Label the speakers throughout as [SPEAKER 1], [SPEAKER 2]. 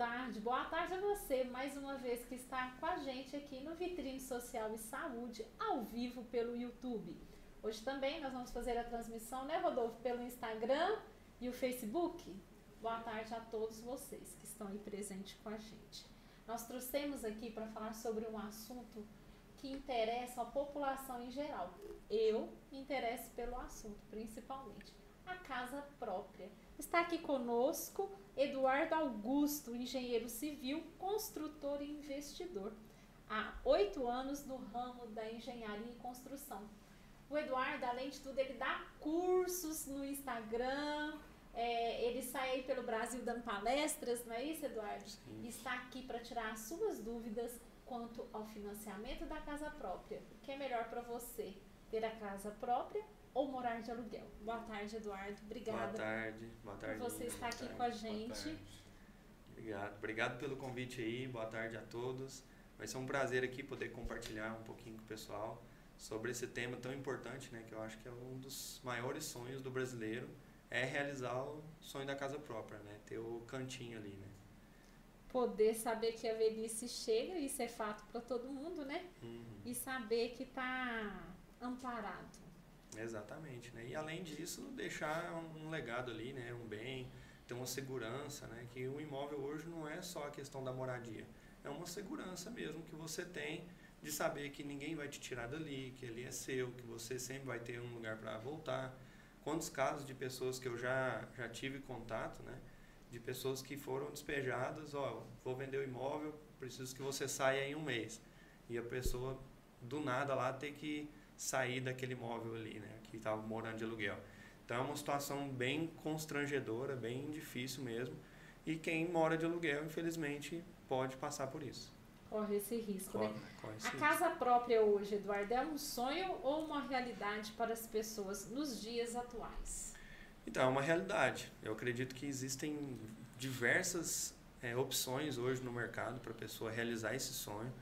[SPEAKER 1] tarde, boa tarde a você, mais uma vez que está com a gente aqui no Vitrine Social e Saúde, ao vivo pelo YouTube. Hoje também nós vamos fazer a transmissão, né, Rodolfo, pelo Instagram e o Facebook. Boa tarde a todos vocês que estão aí presentes com a gente. Nós trouxemos aqui para falar sobre um assunto que interessa a população em geral. Eu me interesso pelo assunto, principalmente a casa própria. Está aqui conosco Eduardo Augusto, engenheiro civil, construtor e investidor. Há oito anos no ramo da engenharia e construção. O Eduardo, além de tudo, ele dá cursos no Instagram, é, ele sai aí pelo Brasil dando palestras, não é isso, Eduardo? Sim. Está aqui para tirar as suas dúvidas quanto ao financiamento da casa própria. O que é melhor para você? Ter a casa própria ou morar de aluguel. Boa tarde, Eduardo. Obrigada.
[SPEAKER 2] Boa tarde. Boa tarde.
[SPEAKER 1] Por você estar aqui tarde, com a gente.
[SPEAKER 2] Obrigado. Obrigado pelo convite aí. Boa tarde a todos. Vai ser um prazer aqui poder compartilhar um pouquinho com o pessoal sobre esse tema tão importante, né, que eu acho que é um dos maiores sonhos do brasileiro, é realizar o sonho da casa própria, né, ter o cantinho ali, né.
[SPEAKER 1] Poder saber que a velhice chega, isso é fato para todo mundo, né? Uhum. E saber que está amparado
[SPEAKER 2] Exatamente, né? E além disso, deixar um, legado ali, né? Um bem, ter uma segurança, né? Que o imóvel hoje não é só a questão da moradia, é uma segurança mesmo que você tem de saber que ninguém vai te tirar dali, que ele é seu, que você sempre vai ter um lugar para voltar. Quantos casos de pessoas que eu já já tive contato, né? De pessoas que foram despejadas, ó, vou vender o imóvel, preciso que você saia em um mês. E a pessoa do nada lá ter que sair daquele imóvel ali, né, que estava morando de aluguel. Então é uma situação bem constrangedora, bem difícil mesmo. E quem mora de aluguel, infelizmente, pode passar por isso.
[SPEAKER 1] Corre esse risco, corre, né? Corre esse a risco. casa própria hoje, Eduardo, é um sonho ou uma realidade para as pessoas nos dias atuais?
[SPEAKER 2] Então, é uma realidade. Eu acredito que existem diversas é, opções hoje no mercado para a pessoa realizar esse sonho.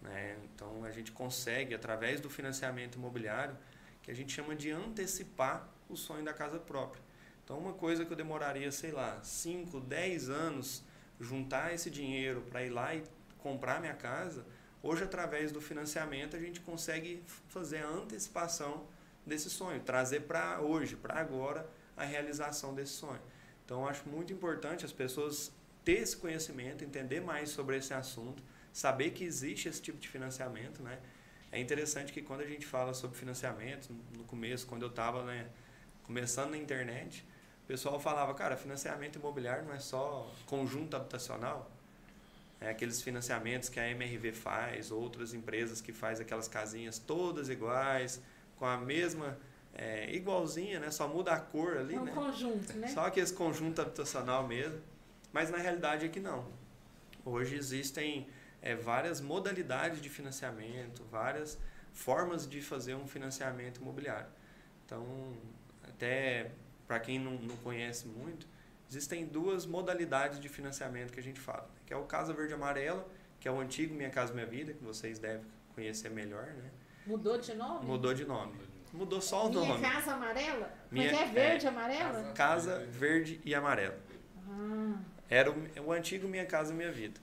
[SPEAKER 2] Né? Então a gente consegue, através do financiamento imobiliário, que a gente chama de antecipar o sonho da casa própria. Então uma coisa que eu demoraria, sei lá, 5, 10 anos juntar esse dinheiro para ir lá e comprar minha casa, hoje através do financiamento a gente consegue fazer a antecipação desse sonho, trazer para hoje, para agora, a realização desse sonho. Então acho muito importante as pessoas ter esse conhecimento, entender mais sobre esse assunto, saber que existe esse tipo de financiamento, né? É interessante que quando a gente fala sobre financiamento, no começo, quando eu estava né, começando na internet, o pessoal falava, cara, financiamento imobiliário não é só conjunto habitacional, é aqueles financiamentos que a MRV faz, outras empresas que faz aquelas casinhas todas iguais, com a mesma é, igualzinha, né? Só muda a cor ali, é um
[SPEAKER 1] né? conjunto, né?
[SPEAKER 2] Só que esse conjunto habitacional mesmo. Mas na realidade é que não. Hoje existem é, várias modalidades de financiamento, várias formas de fazer um financiamento imobiliário. Então, até para quem não, não conhece muito, existem duas modalidades de financiamento que a gente fala, que é o Casa Verde Amarela, que é o antigo Minha Casa Minha Vida, que vocês devem conhecer melhor, né?
[SPEAKER 1] Mudou de nome?
[SPEAKER 2] Mudou de nome. Mudou só o
[SPEAKER 1] Minha
[SPEAKER 2] nome.
[SPEAKER 1] Minha Casa Amarela? Minha, Mas é verde, é, amarela?
[SPEAKER 2] Casa Verde e Amarela. Ah. Era o, o antigo Minha Casa Minha Vida.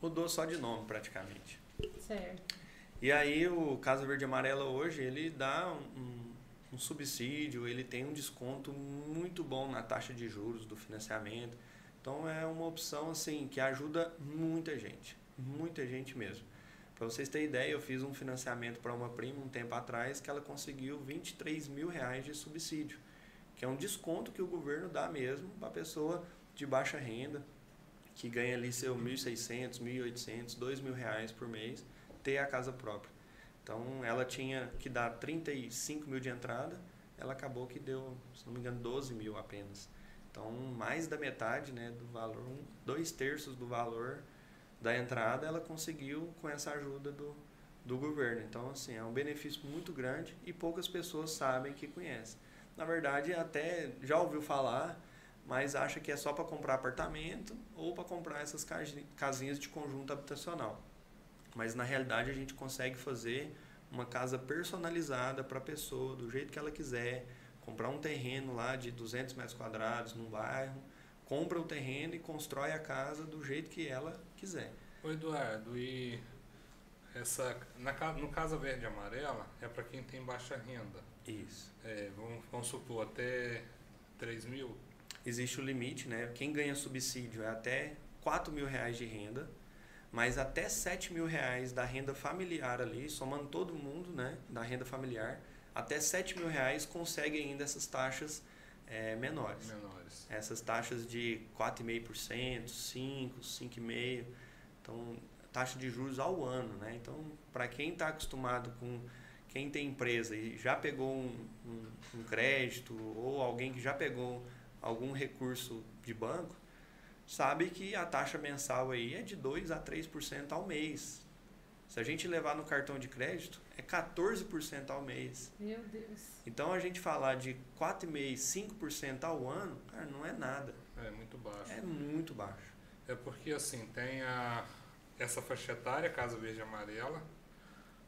[SPEAKER 2] Mudou só de nome praticamente.
[SPEAKER 1] Certo.
[SPEAKER 2] E aí o Casa Verde Amarela hoje, ele dá um, um, subsídio, ele tem um desconto muito bom na taxa de juros do financiamento. Então é uma opção assim que ajuda muita gente, muita gente mesmo. Para vocês terem ideia, eu fiz um financiamento para uma prima um tempo atrás que ela conseguiu 23 mil reais de subsídio, que é um desconto que o governo dá mesmo para a pessoa de baixa renda, que ganha ali seu 1.600, 1.800, 2.000 reais por mês, ter a casa própria. Então, ela tinha que dar 35 mil de entrada, ela acabou que deu, se não me engano, 12 mil apenas. Então, mais da metade né, do valor, um, dois terços do valor da entrada, ela conseguiu com essa ajuda do, do governo. Então, assim, é um benefício muito grande e poucas pessoas sabem que conhecem. Na verdade, até já ouviu falar, mas acha que é só para comprar apartamento ou para comprar essas casinhas de conjunto habitacional. Mas na realidade a gente consegue fazer uma casa personalizada para a pessoa, do jeito que ela quiser, comprar um terreno lá de 200 metros quadrados num bairro, compra o terreno e constrói a casa do jeito que ela quiser.
[SPEAKER 3] Ô Eduardo, e essa, na, no Casa Verde e Amarela é para quem tem baixa renda.
[SPEAKER 2] Isso.
[SPEAKER 3] É, vamos, vamos supor, até 3 mil?
[SPEAKER 2] Existe o limite, né? Quem ganha subsídio é até 4 mil reais de renda, mas até 7 mil reais da renda familiar ali, somando todo mundo, né? Da renda familiar, até 7 mil reais consegue ainda essas taxas é, menores.
[SPEAKER 3] Menores.
[SPEAKER 2] Essas taxas de 4,5%, 5%, 5,5%. Então, taxa de juros ao ano, né? Então, para quem está acostumado com quem tem empresa e já pegou um, um, um, crédito ou alguém que já pegou algum recurso de banco, sabe que a taxa mensal aí é de 2 a 3% ao mês. Se a gente levar no cartão de crédito, é 14% ao mês.
[SPEAKER 1] Meu Deus.
[SPEAKER 2] Então a gente falar de 4,5%, 5% ao ano, cara, não é nada.
[SPEAKER 3] É muito baixo.
[SPEAKER 2] É muito baixo.
[SPEAKER 3] É porque assim, tem a, essa faixa etária, Casa Verde e Amarela,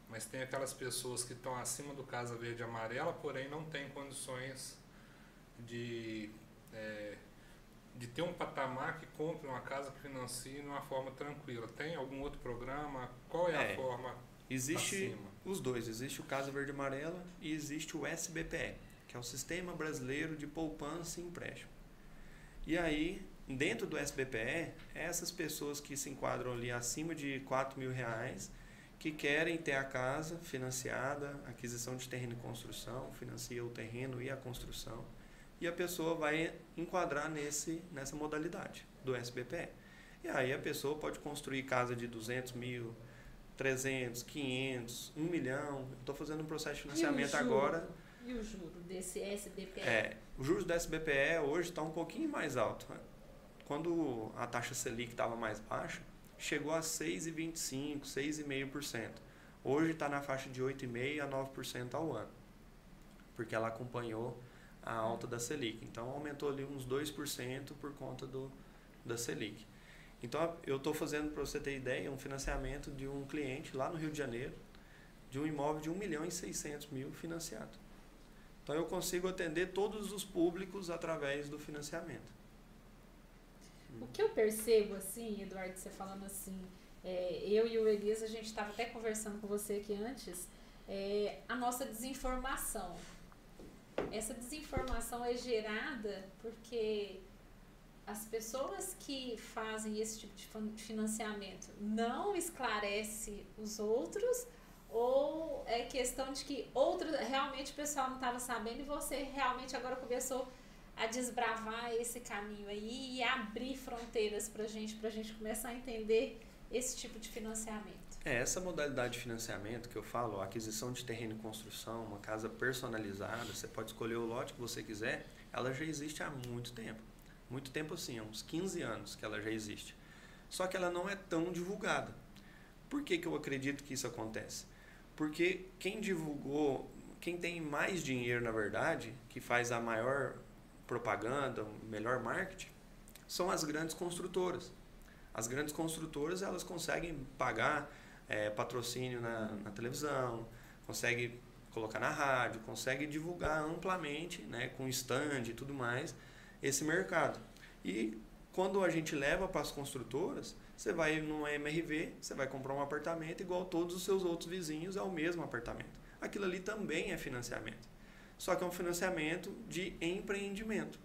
[SPEAKER 3] mas tem aquelas pessoas que estão acima do Casa Verde e Amarela, porém não têm condições de, é, de ter um patamar que compre uma casa que financie de uma forma tranquila. Tem algum outro programa? Qual é, é a forma?
[SPEAKER 2] Existe
[SPEAKER 3] acima?
[SPEAKER 2] os dois. Existe o Casa Verde Amarela e existe o SBPE, que é o Sistema Brasileiro de Poupança e Empréstimo. E aí, dentro do SBPE, essas pessoas que se enquadram ali acima de 4 mil reais que querem ter a casa financiada, aquisição de terreno e construção, financia o terreno e a construção, e a pessoa vai enquadrar nesse, nessa modalidade do SBPE. E aí a pessoa pode construir casa de 200 mil, 300, 500, 1 milhão. Estou fazendo um processo de financiamento
[SPEAKER 1] e
[SPEAKER 2] agora.
[SPEAKER 1] E o juro desse SBPE?
[SPEAKER 2] É, o juros do SBPE hoje está um pouquinho mais alto. Quando a taxa Selic estava mais baixa, chegou a 6,25%, 6,5%. Hoje está na faixa de 8,5% a 9% ao ano, porque ela acompanhou a alta da Selic. Então aumentou ali uns 2% por conta do, da Selic. Então eu estou fazendo, para você ter ideia, um financiamento de um cliente lá no Rio de Janeiro, de um imóvel de 1 milhão e 600 mil financiado. Então eu consigo atender todos os públicos através do financiamento.
[SPEAKER 1] O que eu percebo, assim, Eduardo, você falando assim, é, eu e o Elias, a gente estava até conversando com você aqui antes, é, a nossa desinformação. Essa desinformação é gerada porque as pessoas que fazem esse tipo de financiamento não esclarece os outros ou é questão de que outro realmente o pessoal não estava sabendo e você realmente agora começou a desbravar esse caminho aí e abrir fronteiras para gente, para gente começar a entender esse tipo de financiamento.
[SPEAKER 2] É, essa modalidade de financiamento que eu falo, aquisição de terreno e construção, uma casa personalizada, você pode escolher o lote que você quiser, ela já existe há muito tempo. Muito tempo assim, há uns 15 anos que ela já existe. Só que ela não é tão divulgada. Por que, que eu acredito que isso acontece? Porque quem divulgou, quem tem mais dinheiro na verdade, que faz a maior propaganda, melhor marketing, são as grandes construtoras. As grandes construtoras elas conseguem pagar é, patrocínio na, na, televisão, conseguem colocar na rádio, conseguem divulgar amplamente, né, com stand e tudo mais, esse mercado. E quando a gente leva para as construtoras, você vai numa MRV, você vai comprar um apartamento igual todos os seus outros vizinhos, é o mesmo apartamento. Aquilo ali também é financiamento só que é um financiamento de empreendimento,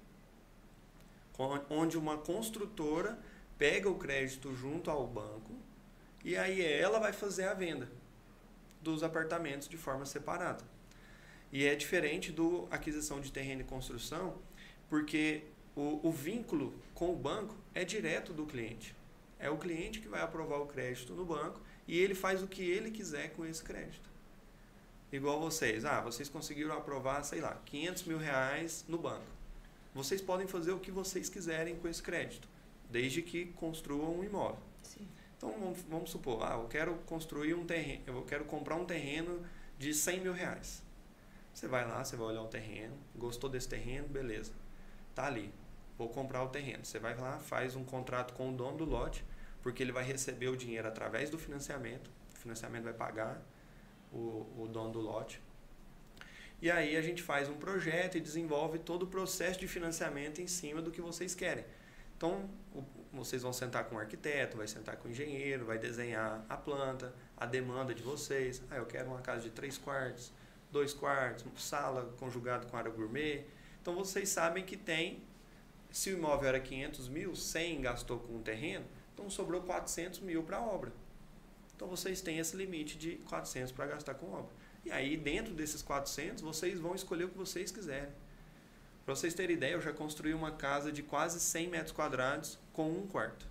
[SPEAKER 2] onde uma construtora pega o crédito junto ao banco e aí ela vai fazer a venda dos apartamentos de forma separada. E é diferente do aquisição de terreno e construção, porque o, o vínculo com o banco é direto do cliente. É o cliente que vai aprovar o crédito no banco e ele faz o que ele quiser com esse crédito igual vocês. Ah, vocês conseguiram aprovar, sei lá, 500 mil reais no banco. Vocês podem fazer o que vocês quiserem com esse crédito, desde que construam um imóvel.
[SPEAKER 1] Sim.
[SPEAKER 2] Então vamos, vamos, supor, ah, eu quero construir um terreno, eu quero comprar um terreno de 100 mil reais. Você vai lá, você vai olhar o terreno, gostou desse terreno, beleza. Tá ali, vou comprar o terreno. Você vai lá, faz um contrato com o dono do lote, porque ele vai receber o dinheiro através do financiamento, o financiamento vai pagar o, o dono do lote. E aí a gente faz um projeto e desenvolve todo o processo de financiamento em cima do que vocês querem. Então, vocês vão sentar com o arquiteto, vai sentar com o engenheiro, vai desenhar a planta, a demanda de vocês. Ah, eu quero uma casa de três quartos, dois quartos, sala conjugado com área gourmet. Então, vocês sabem que tem, se o imóvel era 500 mil, 100 gastou com o terreno, então sobrou 400 mil para a obra. Então, vocês têm esse limite de 400 para gastar com obra. E aí, dentro desses 400, vocês vão escolher o que vocês quiserem. Para vocês terem ideia, eu já construí uma casa de quase 100 metros quadrados com um quarto.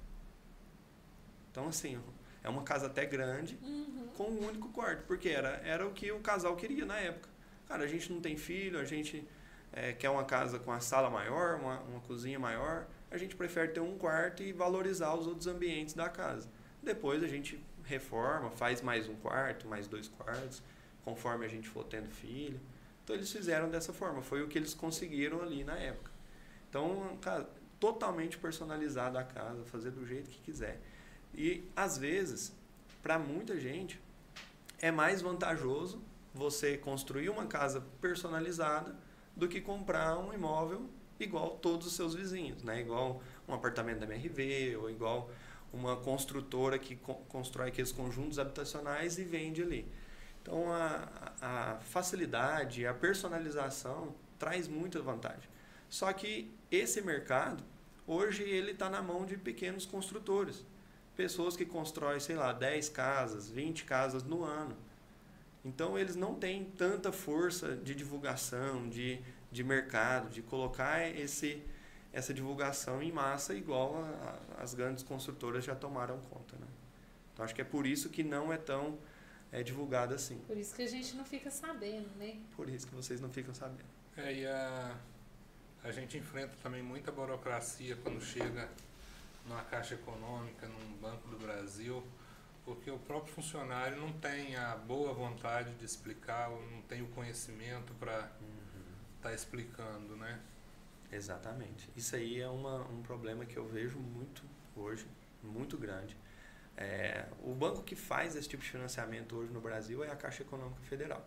[SPEAKER 2] Então, assim, é uma casa até grande, uhum. com um único quarto, porque era, era o que o casal queria na época. Cara, a gente não tem filho, a gente é, quer uma casa com a sala maior, uma, uma cozinha maior, a gente prefere ter um quarto e valorizar os outros ambientes da casa. Depois a gente reforma, faz mais um quarto, mais dois quartos, conforme a gente for tendo filho. Então eles fizeram dessa forma, foi o que eles conseguiram ali na época. Então, cara, totalmente personalizado a casa, fazer do jeito que quiser. E às vezes, para muita gente, é mais vantajoso você construir uma casa personalizada do que comprar um imóvel igual todos os seus vizinhos, né? Igual um apartamento da MRV ou igual uma construtora que constrói aqueles conjuntos habitacionais e vende ali. Então, a, a facilidade, a personalização traz muita vantagem. Só que esse mercado, hoje, ele está na mão de pequenos construtores. Pessoas que constroem, sei lá, 10 casas, 20 casas no ano. Então, eles não têm tanta força de divulgação, de, de mercado, de colocar esse, essa divulgação em massa, igual a, a, as grandes construtoras já tomaram conta. Né? Então, acho que é por isso que não é tão é divulgado assim.
[SPEAKER 1] Por isso que a gente não fica sabendo, né?
[SPEAKER 2] Por isso que vocês não ficam sabendo.
[SPEAKER 3] É, e a, a gente enfrenta também muita burocracia quando chega numa Caixa Econômica, num Banco do Brasil, porque o próprio funcionário não tem a boa vontade de explicar, não tem o conhecimento para estar uhum. tá explicando, né?
[SPEAKER 2] Exatamente. Isso aí é uma, um problema que eu vejo muito hoje, muito grande. É, o banco que faz esse tipo de financiamento hoje no Brasil é a Caixa Econômica Federal.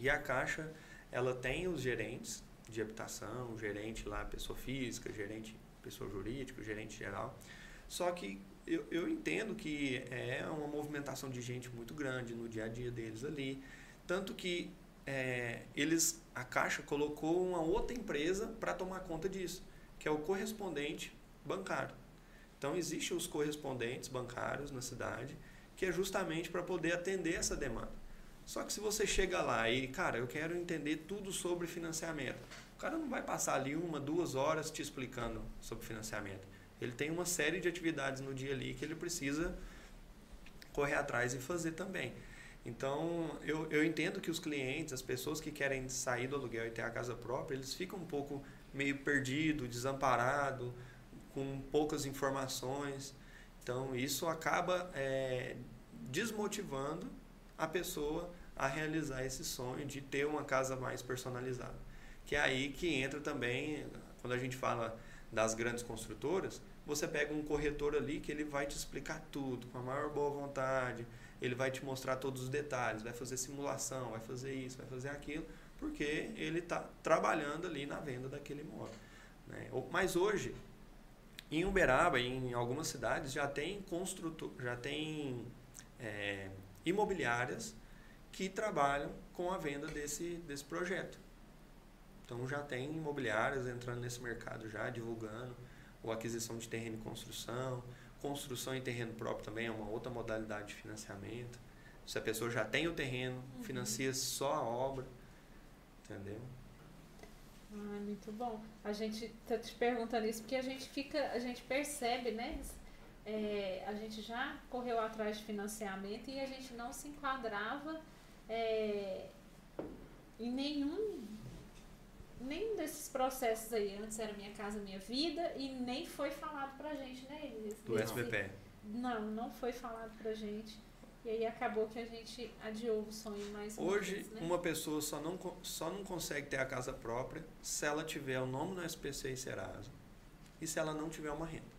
[SPEAKER 2] E a Caixa, ela tem os gerentes de habitação, gerente lá, pessoa física, gerente pessoa jurídica, gerente geral. Só que eu, eu entendo que é uma movimentação de gente muito grande no dia a dia deles ali. Tanto que é, eles, a Caixa colocou uma outra empresa para tomar conta disso, que é o correspondente bancário. Então, existem os correspondentes bancários na cidade, que é justamente para poder atender essa demanda. Só que se você chega lá e, cara, eu quero entender tudo sobre financiamento, o cara não vai passar ali uma, duas horas te explicando sobre financiamento. Ele tem uma série de atividades no dia ali que ele precisa correr atrás e fazer também. Então, eu, eu entendo que os clientes, as pessoas que querem sair do aluguel e ter a casa própria, eles ficam um pouco meio perdido, desamparado, com poucas informações. Então, isso acaba é, desmotivando a pessoa a realizar esse sonho de ter uma casa mais personalizada. Que é aí que entra também, quando a gente fala das grandes construtoras, você pega um corretor ali que ele vai te explicar tudo com a maior boa vontade, ele vai te mostrar todos os detalhes, vai fazer simulação, vai fazer isso, vai fazer aquilo, porque ele está trabalhando ali na venda daquele imóvel. Né? Mas hoje, em Uberaba, em algumas cidades, já tem construtor, já tem é, imobiliárias que trabalham com a venda desse, desse projeto. Então já tem imobiliárias entrando nesse mercado já, divulgando ou aquisição de terreno e construção. Construção em terreno próprio também é uma outra modalidade de financiamento. Se a pessoa já tem o terreno, uhum. financia só a obra. Entendeu?
[SPEAKER 1] Ah, muito bom. A gente tá te perguntando isso porque a gente fica, a gente percebe, né? É, a gente já correu atrás de financiamento e a gente não se enquadrava é, em nenhum nenhum desses processos aí. Antes era Minha Casa Minha Vida e nem foi falado pra gente, né, Elias?
[SPEAKER 2] Do SBP.
[SPEAKER 1] Não, não foi falado pra gente. E aí acabou que a gente adiou o sonho mais
[SPEAKER 2] Hoje,
[SPEAKER 1] vez, né?
[SPEAKER 2] uma pessoa só não, só não consegue ter a casa própria se ela tiver o nome no SPC e Serasa e se ela não tiver uma renda.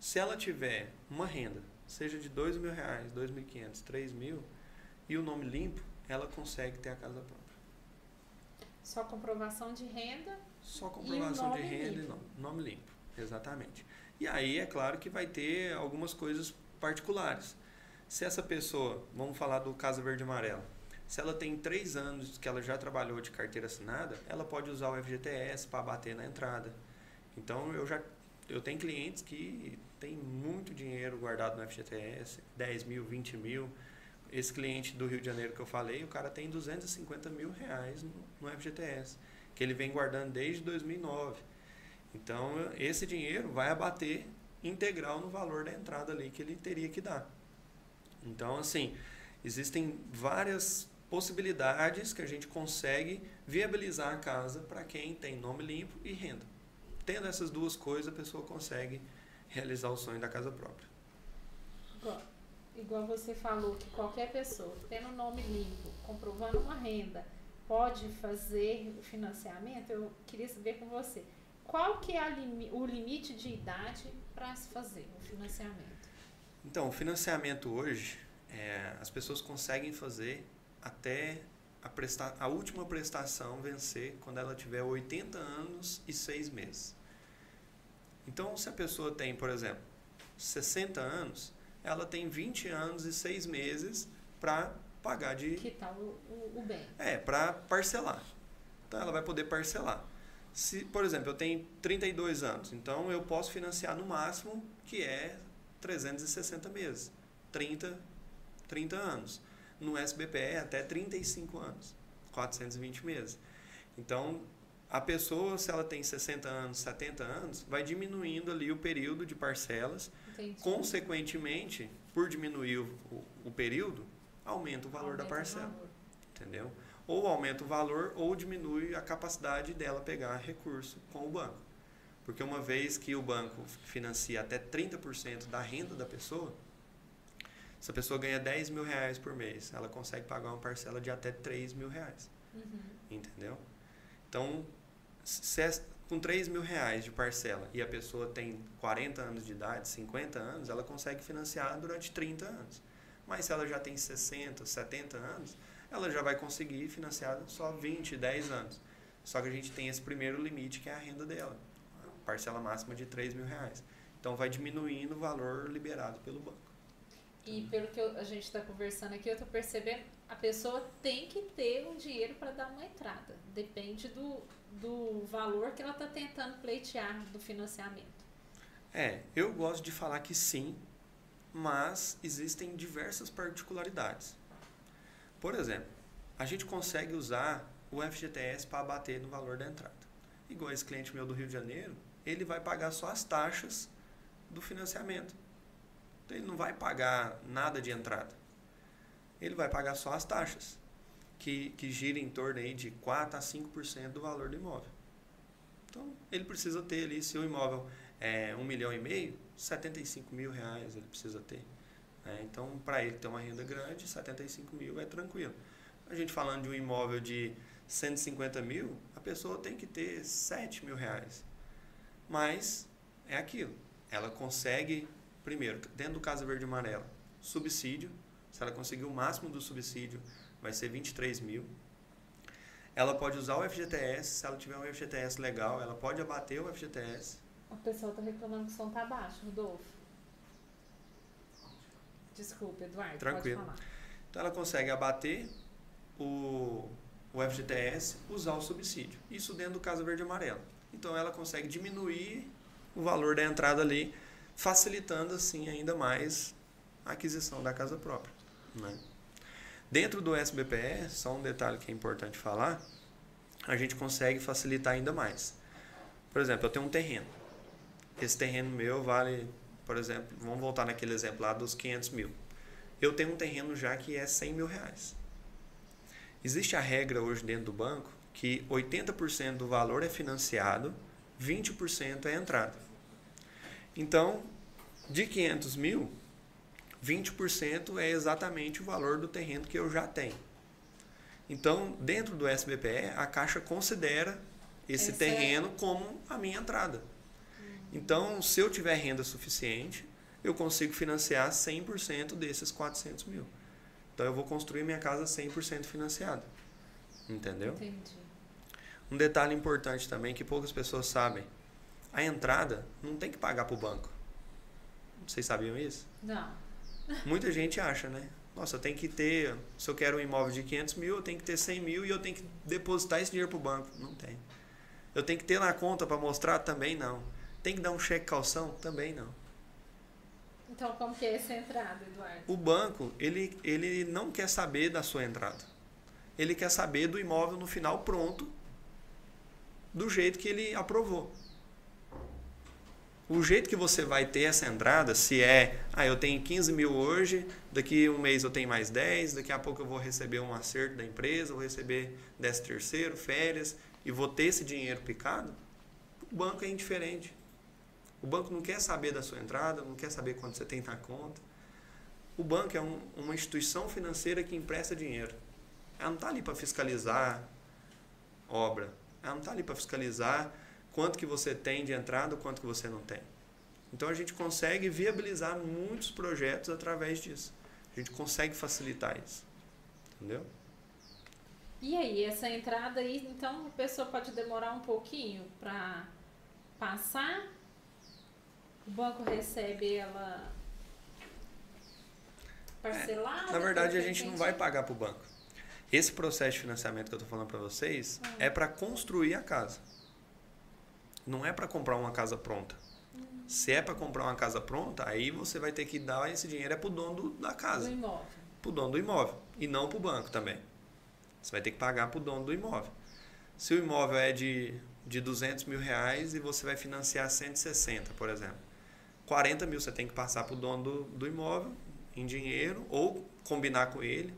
[SPEAKER 2] Se ela tiver uma renda, seja de dois mil reais, dois mil e quinhentos, três mil, e o nome limpo, ela consegue ter a casa própria.
[SPEAKER 1] Só comprovação de renda.
[SPEAKER 2] Só comprovação de renda limpo. e nome, nome limpo, exatamente. E aí é claro que vai ter algumas coisas particulares. Se essa pessoa, vamos falar do Casa Verde Amarelo, se ela tem três anos que ela já trabalhou de carteira assinada, ela pode usar o FGTS para bater na entrada. Então eu já eu tenho clientes que têm muito dinheiro guardado no FGTS, 10 mil, 20 mil. Esse cliente do Rio de Janeiro que eu falei, o cara tem 250 mil reais no, no FGTS, que ele vem guardando desde 2009. Então esse dinheiro vai abater integral no valor da entrada ali que ele teria que dar. Então assim, existem várias possibilidades que a gente consegue viabilizar a casa para quem tem nome limpo e renda. Tendo essas duas coisas, a pessoa consegue realizar o sonho da casa própria.
[SPEAKER 1] Igual, você falou que qualquer pessoa tendo nome limpo, comprovando uma renda, pode fazer o financiamento, eu queria saber com você. Qual que é o limite de idade para se fazer o financiamento?
[SPEAKER 2] Então, o financiamento hoje, é, as pessoas conseguem fazer até a, presta a última prestação vencer quando ela tiver 80 anos e 6 meses. Então, se a pessoa tem, por exemplo, 60 anos, ela tem 20 anos e 6 meses para pagar de.
[SPEAKER 1] Que tal o, o, o bem?
[SPEAKER 2] É, para parcelar. Então, ela vai poder parcelar. Se, por exemplo, eu tenho 32 anos, então eu posso financiar no máximo, que é 360 meses. 30, 30 anos no SBPE até 35 anos, 420 meses. Então, a pessoa, se ela tem 60 anos, 70 anos, vai diminuindo ali o período de parcelas. Entendi. Consequentemente, por diminuir o, o, período, aumenta o valor aumenta da parcela. Valor. Entendeu? Ou aumenta o valor ou diminui a capacidade dela pegar recurso com o banco. Porque uma vez que o banco financia até 30% da renda da pessoa, se a pessoa ganha 10 mil reais por mês, ela consegue pagar uma parcela de até 3 mil reais. Uhum. Entendeu? Então, se é com 3 mil reais de parcela e a pessoa tem 40 anos de idade, 50 anos, ela consegue financiar durante 30 anos. Mas se ela já tem 60, 70 anos, ela já vai conseguir financiar só 20, 10 anos. Só que a gente tem esse primeiro limite que é a renda dela, parcela máxima de 3 mil reais. Então vai diminuindo o valor liberado pelo banco.
[SPEAKER 1] E pelo que eu, a gente está conversando aqui, eu estou percebendo, a pessoa tem que ter um dinheiro para dar uma entrada. Depende do, do valor que ela está tentando pleitear do financiamento.
[SPEAKER 2] É, eu gosto de falar que sim, mas existem diversas particularidades. Por exemplo, a gente consegue usar o FGTS para abater no valor da entrada. Igual esse cliente meu do Rio de Janeiro, ele vai pagar só as taxas do financiamento. Então ele não vai pagar nada de entrada. Ele vai pagar só as taxas, que, que gira em torno aí de 4 a 5% do valor do imóvel. Então ele precisa ter ali, se o imóvel é um milhão e meio, 75 mil reais ele precisa ter. Né? Então, para ele ter uma renda grande, 75 mil é tranquilo. A gente falando de um imóvel de 150 mil, a pessoa tem que ter 7 mil reais. Mas é aquilo. Ela consegue primeiro, dentro do Casa Verde Amarela, subsídio. Se ela conseguir o máximo do subsídio, vai ser 23 mil. Ela pode usar o FGTS, se ela tiver um FGTS legal, ela pode abater o FGTS.
[SPEAKER 1] A pessoa está reclamando que o som está baixo, Rodolfo. Desculpa, Eduardo.
[SPEAKER 2] Tranquilo. Então ela consegue abater o, o FGTS, usar o subsídio. Isso dentro do Casa Verde Amarelo. Então ela consegue diminuir o valor da entrada ali facilitando assim ainda mais a aquisição da casa própria. Né? Dentro do SBPE, só um detalhe que é importante falar, a gente consegue facilitar ainda mais. Por exemplo, eu tenho um terreno. Esse terreno meu vale, por exemplo, vamos voltar naquele exemplo lá dos 500 mil. Eu tenho um terreno já que é 100 mil reais. Existe a regra hoje dentro do banco que 80% do valor é financiado, 20% é entrada. Então, de 500 mil, 20% é exatamente o valor do terreno que eu já tenho. Então, dentro do SBPE, a Caixa considera esse, esse terreno é... como a minha entrada. Então, se eu tiver renda suficiente, eu consigo financiar 100% desses 400 mil. Então, eu vou construir minha casa 100% financiada. Entendeu?
[SPEAKER 1] Entendi.
[SPEAKER 2] Um detalhe importante também que poucas pessoas sabem. A entrada não tem que pagar para o banco. Vocês sabiam isso?
[SPEAKER 1] Não.
[SPEAKER 2] Muita gente acha, né? Nossa, eu tenho que ter, se eu quero um imóvel de 500 mil, eu tenho que ter 100 mil e eu tenho que depositar esse dinheiro para o banco. Não tem. Eu tenho que ter na conta para mostrar? Também não. Tem que dar um cheque calção? Também não.
[SPEAKER 1] Então, como que é essa entrada, Eduardo?
[SPEAKER 2] O banco, ele, ele não quer saber da sua entrada. Ele quer saber do imóvel no final pronto, do jeito que ele aprovou. O jeito que você vai ter essa entrada, se é, ah, eu tenho 15 mil hoje, daqui um mês eu tenho mais 10, daqui a pouco eu vou receber um acerto da empresa, vou receber 10 terceiro, férias, e vou ter esse dinheiro picado, o banco é indiferente. O banco não quer saber da sua entrada, não quer saber quanto você tem na conta. O banco é um, uma instituição financeira que empresta dinheiro. Ela não está ali para fiscalizar obra. Ela não está ali para fiscalizar quanto que você tem de entrada ou quanto que você não tem. Então a gente consegue viabilizar muitos projetos através disso. A gente consegue facilitar isso. Entendeu?
[SPEAKER 1] E aí, essa entrada aí, então a pessoa pode demorar um pouquinho para passar? O banco recebe ela parcelada?
[SPEAKER 2] É, na verdade, a gente não vai pagar para o banco. Esse processo de financiamento que eu estou falando para vocês hum. é para construir a casa. Não é para comprar uma casa pronta. Hum. Se é para comprar uma casa pronta, aí você vai ter que dar esse dinheiro é para o dono da casa.
[SPEAKER 1] Do imóvel.
[SPEAKER 2] Para o dono do imóvel. E não para o banco também. Você vai ter que pagar para o dono do imóvel. Se o imóvel é de, de 200 mil reais e você vai financiar 160, por exemplo. 40 mil você tem que passar para o dono do, do imóvel em dinheiro ou combinar com ele.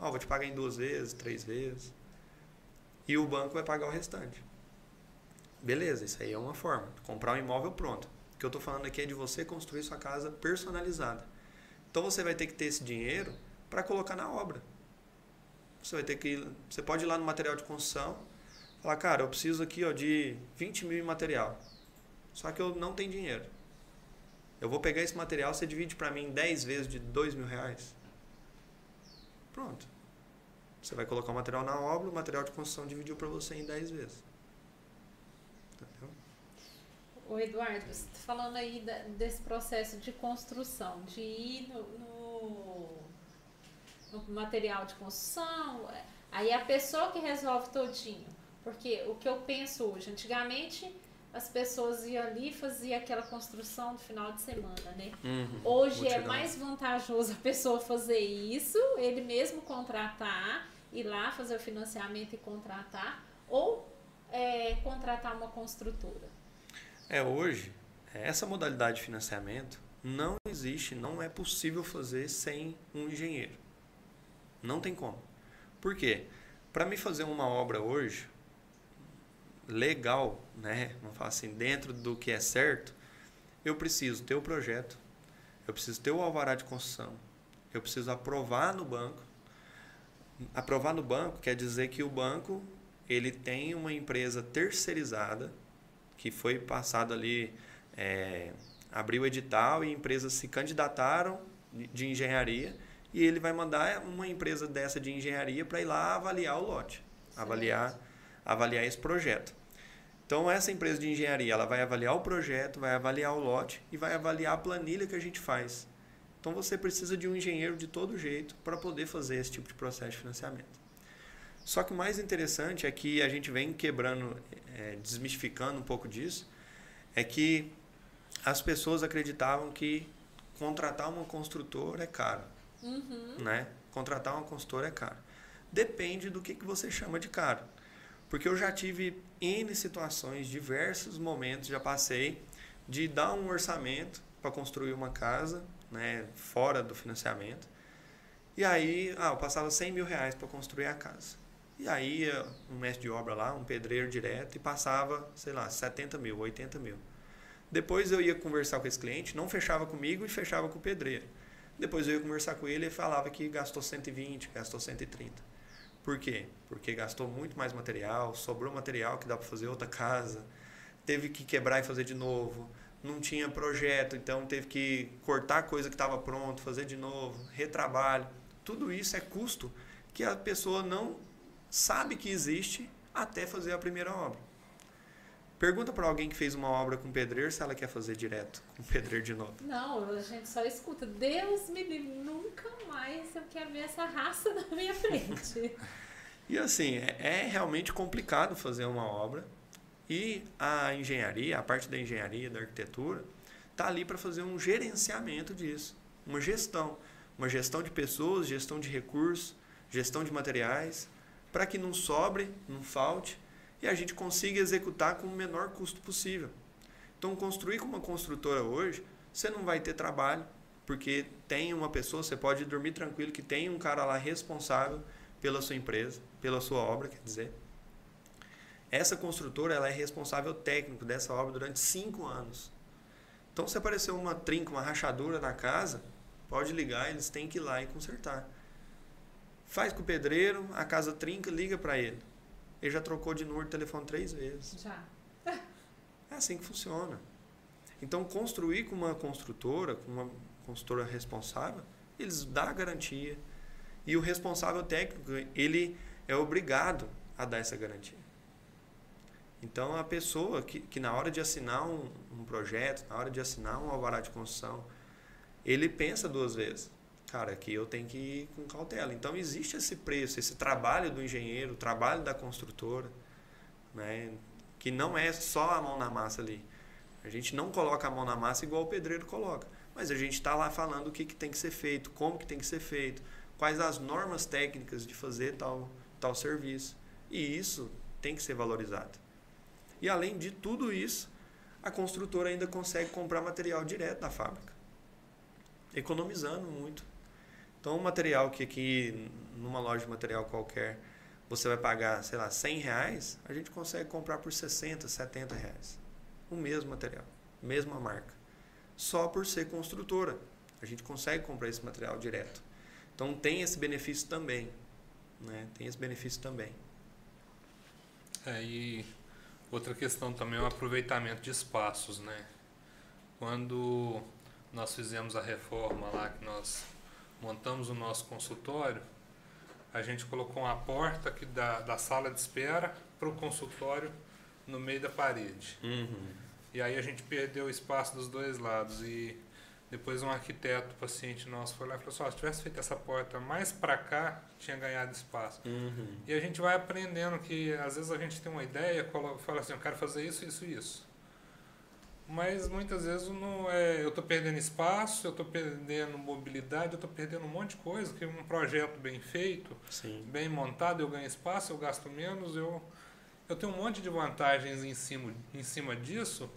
[SPEAKER 2] Ó, oh, vou te pagar em duas vezes, três vezes. E o banco vai pagar o restante. Beleza, isso aí é uma forma. Comprar um imóvel pronto. O que eu estou falando aqui é de você construir sua casa personalizada. Então você vai ter que ter esse dinheiro para colocar na obra. Você vai ter que. Você pode ir lá no material de construção, falar, cara, eu preciso aqui ó, de 20 mil em material. Só que eu não tenho dinheiro. Eu vou pegar esse material, você divide para mim 10 vezes de 2 mil reais. Pronto. Você vai colocar o material na obra, o material de construção dividiu para você em 10 vezes.
[SPEAKER 1] Entendeu? Ô Eduardo, você está falando aí desse processo de construção, de ir no, no no material de construção. É, aí a pessoa que resolve todinho. Porque o que eu penso hoje, antigamente as pessoas iam ali e faziam aquela construção no final de semana, né? Uhum, hoje é mais vantajoso a pessoa fazer isso, ele mesmo contratar, ir lá fazer o financiamento e contratar, ou é, contratar uma construtora.
[SPEAKER 2] É, hoje, essa modalidade de financiamento não existe, não é possível fazer sem um engenheiro. Não tem como. Por quê? Para me fazer uma obra hoje, legal, né? Vamos falar assim, dentro do que é certo, eu preciso ter o projeto, eu preciso ter o alvará de construção, eu preciso aprovar no banco. Aprovar no banco quer dizer que o banco ele tem uma empresa terceirizada que foi passado ali, é, abriu o edital e empresas se candidataram de engenharia e ele vai mandar uma empresa dessa de engenharia para ir lá avaliar o lote, avaliar, avaliar esse projeto. Então essa empresa de engenharia, ela vai avaliar o projeto, vai avaliar o lote e vai avaliar a planilha que a gente faz. Então você precisa de um engenheiro de todo jeito para poder fazer esse tipo de processo de financiamento. Só que o mais interessante é que a gente vem quebrando, é, desmistificando um pouco disso, é que as pessoas acreditavam que contratar uma construtora é caro. Uhum. Né? Contratar uma consultora é caro. Depende do que, que você chama de caro. Porque eu já tive N situações, diversos momentos, já passei de dar um orçamento para construir uma casa, né, fora do financiamento. E aí, ah, eu passava 100 mil reais para construir a casa. E aí, um mestre de obra lá, um pedreiro direto, e passava, sei lá, 70 mil, 80 mil. Depois eu ia conversar com esse cliente, não fechava comigo e fechava com o pedreiro. Depois eu ia conversar com ele e falava que gastou 120, gastou 130. Por quê? Porque gastou muito mais material, sobrou material que dá para fazer outra casa, teve que quebrar e fazer de novo, não tinha projeto, então teve que cortar coisa que estava pronto, fazer de novo, retrabalho. Tudo isso é custo que a pessoa não sabe que existe, até fazer a primeira obra. Pergunta para alguém que fez uma obra com pedreiro se ela quer fazer direto com pedreiro de novo.
[SPEAKER 1] Não, a gente só escuta. Deus me livre, nunca mais eu quero ver essa raça na minha frente.
[SPEAKER 2] e assim, é, é, realmente complicado fazer uma obra. E a engenharia, a parte da engenharia, da arquitetura, está ali para fazer um gerenciamento disso, uma gestão. Uma gestão de pessoas, gestão de recursos, gestão de materiais, para que não sobre, não falte e a gente consiga executar com o menor custo possível. Então, construir com uma construtora hoje, você não vai ter trabalho, porque tem uma pessoa, você pode dormir tranquilo que tem um cara lá responsável pela sua empresa, pela sua obra, quer dizer. Essa construtora ela é responsável técnico dessa obra durante cinco anos. Então, se aparecer uma trinca, uma rachadura na casa, pode ligar, eles têm que ir lá e consertar. Faz com o pedreiro, a casa trinca, liga para ele. Ele já trocou de número de telefone três vezes.
[SPEAKER 1] Já.
[SPEAKER 2] É assim que funciona. Então, construir com uma construtora, com uma construtora responsável, eles dão a garantia. E o responsável técnico, ele é obrigado a dar essa garantia. Então, a pessoa que, que na hora de assinar um, um projeto, na hora de assinar um alvará de construção, ele pensa duas vezes cara, aqui eu tenho que ir com cautela. Então existe esse preço, esse trabalho do engenheiro, o trabalho da construtora, né? que não é só a mão na massa ali. A gente não coloca a mão na massa igual o pedreiro coloca, mas a gente está lá falando o que, que tem que ser feito, como que tem que ser feito, quais as normas técnicas de fazer tal, tal serviço. E isso tem que ser valorizado. E além de tudo isso, a construtora ainda consegue comprar material direto da fábrica, economizando muito. Então, um material que aqui, numa loja de material qualquer, você vai pagar, sei lá, 100 reais, a gente consegue comprar por 60, 70 reais. O mesmo material, mesma marca. Só por ser construtora. A gente consegue comprar esse material direto. Então, tem esse benefício também. Né? Tem esse benefício também.
[SPEAKER 3] É, e outra questão também é o aproveitamento de espaços, né? Quando nós fizemos a reforma lá que nós montamos o nosso consultório, a gente colocou uma porta aqui da, da sala de espera para o consultório no meio da parede.
[SPEAKER 2] Uhum.
[SPEAKER 3] E aí a gente perdeu o espaço dos dois lados. E depois um arquiteto, paciente nosso, foi lá e falou assim, oh, se tivesse feito essa porta mais para cá, tinha ganhado espaço.
[SPEAKER 2] Uhum.
[SPEAKER 3] E a gente vai aprendendo que às vezes a gente tem uma ideia, fala assim, eu quero fazer isso, isso, isso mas muitas vezes não é, eu estou perdendo espaço, eu estou perdendo mobilidade, eu estou perdendo um monte de coisa, que um projeto bem feito,
[SPEAKER 2] Sim.
[SPEAKER 3] bem montado, eu ganho espaço, eu gasto menos, eu, eu tenho um monte de vantagens em cima, em cima disso,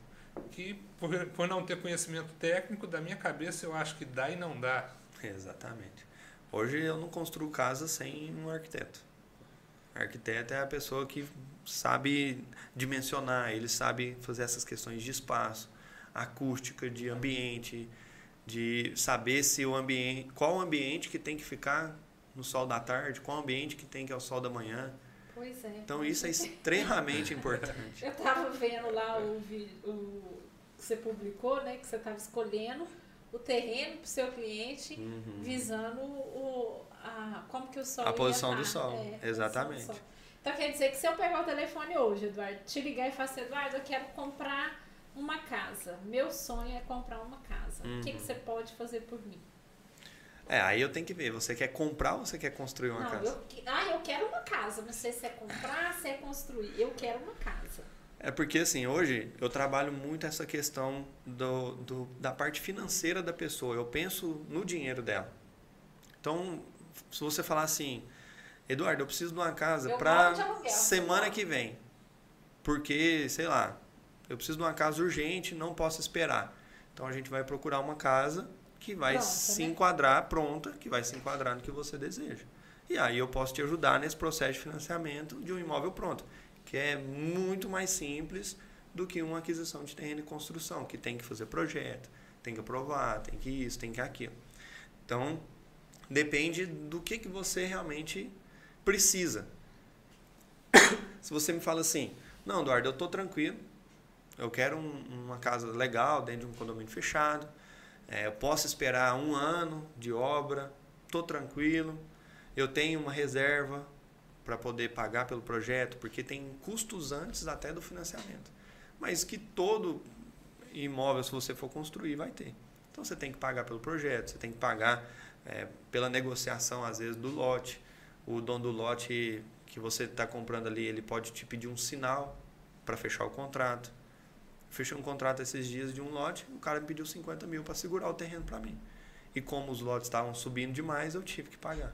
[SPEAKER 3] que por, por não ter conhecimento técnico, da minha cabeça eu acho que dá e não dá.
[SPEAKER 2] Exatamente. Hoje eu não construo casa sem um arquiteto. Arquiteto é a pessoa que sabe dimensionar, ele sabe fazer essas questões de espaço, acústica, de ambiente, de saber se o ambiente, qual o ambiente que tem que ficar no sol da tarde, qual o ambiente que tem que ir ao sol da manhã.
[SPEAKER 1] Pois é.
[SPEAKER 2] Então isso é extremamente importante.
[SPEAKER 1] Eu estava vendo lá o, o que você publicou, né, que você estava escolhendo o terreno para o seu cliente,
[SPEAKER 2] uhum.
[SPEAKER 1] visando o, a, como que o sol
[SPEAKER 2] a posição
[SPEAKER 1] do
[SPEAKER 2] sol,
[SPEAKER 1] é,
[SPEAKER 2] exatamente.
[SPEAKER 1] Então quer dizer que se eu pegar o telefone hoje, Eduardo, te ligar e falar assim, Eduardo, eu quero comprar uma casa. Meu sonho é comprar uma casa.
[SPEAKER 2] Uhum.
[SPEAKER 1] O que, que você pode fazer por mim?
[SPEAKER 2] É, aí eu tenho que ver. Você quer comprar ou você quer construir uma
[SPEAKER 1] não,
[SPEAKER 2] casa?
[SPEAKER 1] Eu, ah, eu quero uma casa. Não sei se é comprar, se é construir. Eu quero uma casa.
[SPEAKER 2] É porque, assim, hoje eu trabalho muito essa questão do, do, da parte financeira da pessoa. Eu penso no dinheiro dela. Então, se você falar assim, Eduardo, eu preciso de uma casa para semana que vem. Porque, sei lá, eu preciso de uma casa urgente, não posso esperar. Então a gente vai procurar uma casa que vai pronta, se né? enquadrar pronta, que vai se enquadrar no que você deseja. E aí eu posso te ajudar nesse processo de financiamento de um imóvel pronto, que é muito mais simples do que uma aquisição de terreno e construção, que tem que fazer projeto, tem que aprovar, tem que isso, tem que aquilo. Então, depende do que, que você realmente precisa. Se você me fala assim, não, Eduardo, eu estou tranquilo, eu quero um, uma casa legal dentro de um condomínio fechado, é, eu posso esperar um ano de obra, estou tranquilo, eu tenho uma reserva para poder pagar pelo projeto, porque tem custos antes até do financiamento. Mas que todo imóvel, se você for construir, vai ter. Então você tem que pagar pelo projeto, você tem que pagar é, pela negociação, às vezes, do lote. O dono do lote que você está comprando ali, ele pode te pedir um sinal para fechar o contrato. Fechei um contrato esses dias de um lote, o cara me pediu 50 mil para segurar o terreno para mim. E como os lotes estavam subindo demais, eu tive que pagar.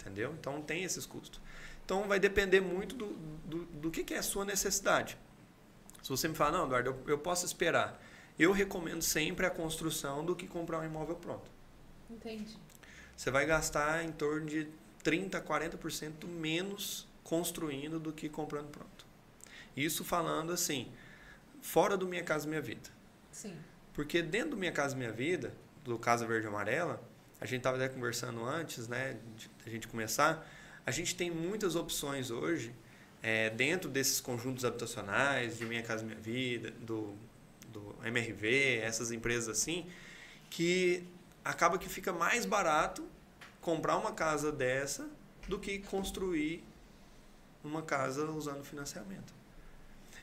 [SPEAKER 2] Entendeu? Então tem esses custos. Então vai depender muito do, do, do que, que é a sua necessidade. Se você me fala, não, Eduardo, eu, eu posso esperar. Eu recomendo sempre a construção do que comprar um imóvel pronto.
[SPEAKER 1] Entendi.
[SPEAKER 2] Você vai gastar em torno de 30%, 40% menos construindo do que comprando pronto. Isso falando assim, fora do Minha Casa Minha Vida.
[SPEAKER 1] Sim.
[SPEAKER 2] Porque dentro do Minha Casa Minha Vida, do Casa Verde e Amarela, a gente estava até conversando antes, né, de a gente começar, a gente tem muitas opções hoje é, dentro desses conjuntos habitacionais, de Minha Casa Minha Vida, do, do MRV, essas empresas assim, que acaba que fica mais barato comprar uma casa dessa do que construir uma casa usando financiamento.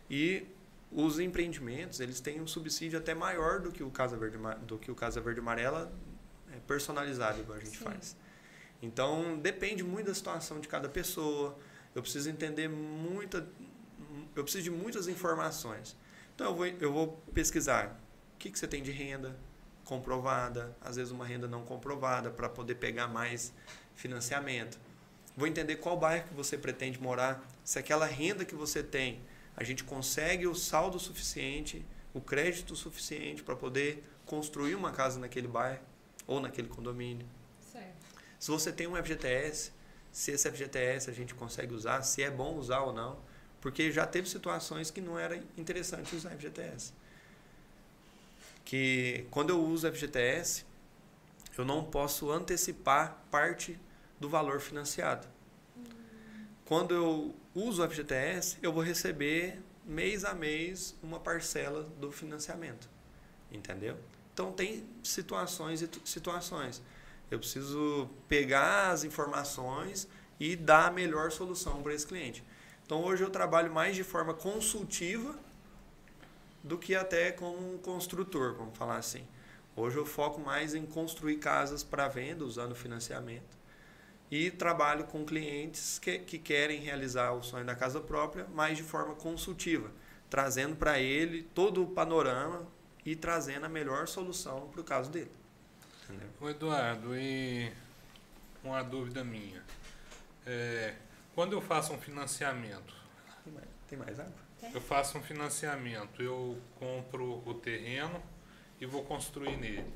[SPEAKER 2] E os empreendimentos, eles têm um subsídio até maior do que o Casa Verde, do que o Casa Verde Amarela é, personalizado, igual a gente Sim. faz. Então, depende muito da situação de cada pessoa. Eu preciso entender muita... Eu preciso de muitas informações. Então, eu vou, eu vou pesquisar o que, que você tem de renda comprovada, às vezes uma renda não comprovada, para poder pegar mais financiamento. Vou entender qual bairro que você pretende morar, se aquela renda que você tem a gente consegue o saldo suficiente, o crédito suficiente para poder construir uma casa naquele bairro ou naquele condomínio.
[SPEAKER 1] Certo.
[SPEAKER 2] Se você tem um FGTS, se esse FGTS a gente consegue usar, se é bom usar ou não, porque já teve situações que não era interessante usar FGTS. Que quando eu uso FGTS, eu não posso antecipar parte do valor financiado. Quando eu uso o FGTS, eu vou receber mês a mês uma parcela do financiamento. Entendeu? Então tem situações e situações. Eu preciso pegar as informações e dar a melhor solução para esse cliente. Então hoje eu trabalho mais de forma consultiva do que até como um construtor, vamos falar assim. Hoje eu foco mais em construir casas para venda usando financiamento e trabalho com clientes que, que querem realizar o sonho da casa própria, mas de forma consultiva, trazendo para ele todo o panorama e trazendo a melhor solução para o caso dele.
[SPEAKER 3] Entendeu? O Eduardo, e uma dúvida minha. É, quando eu faço um financiamento.
[SPEAKER 2] Tem mais água?
[SPEAKER 3] Eu faço um financiamento, eu compro o terreno e vou construir nele.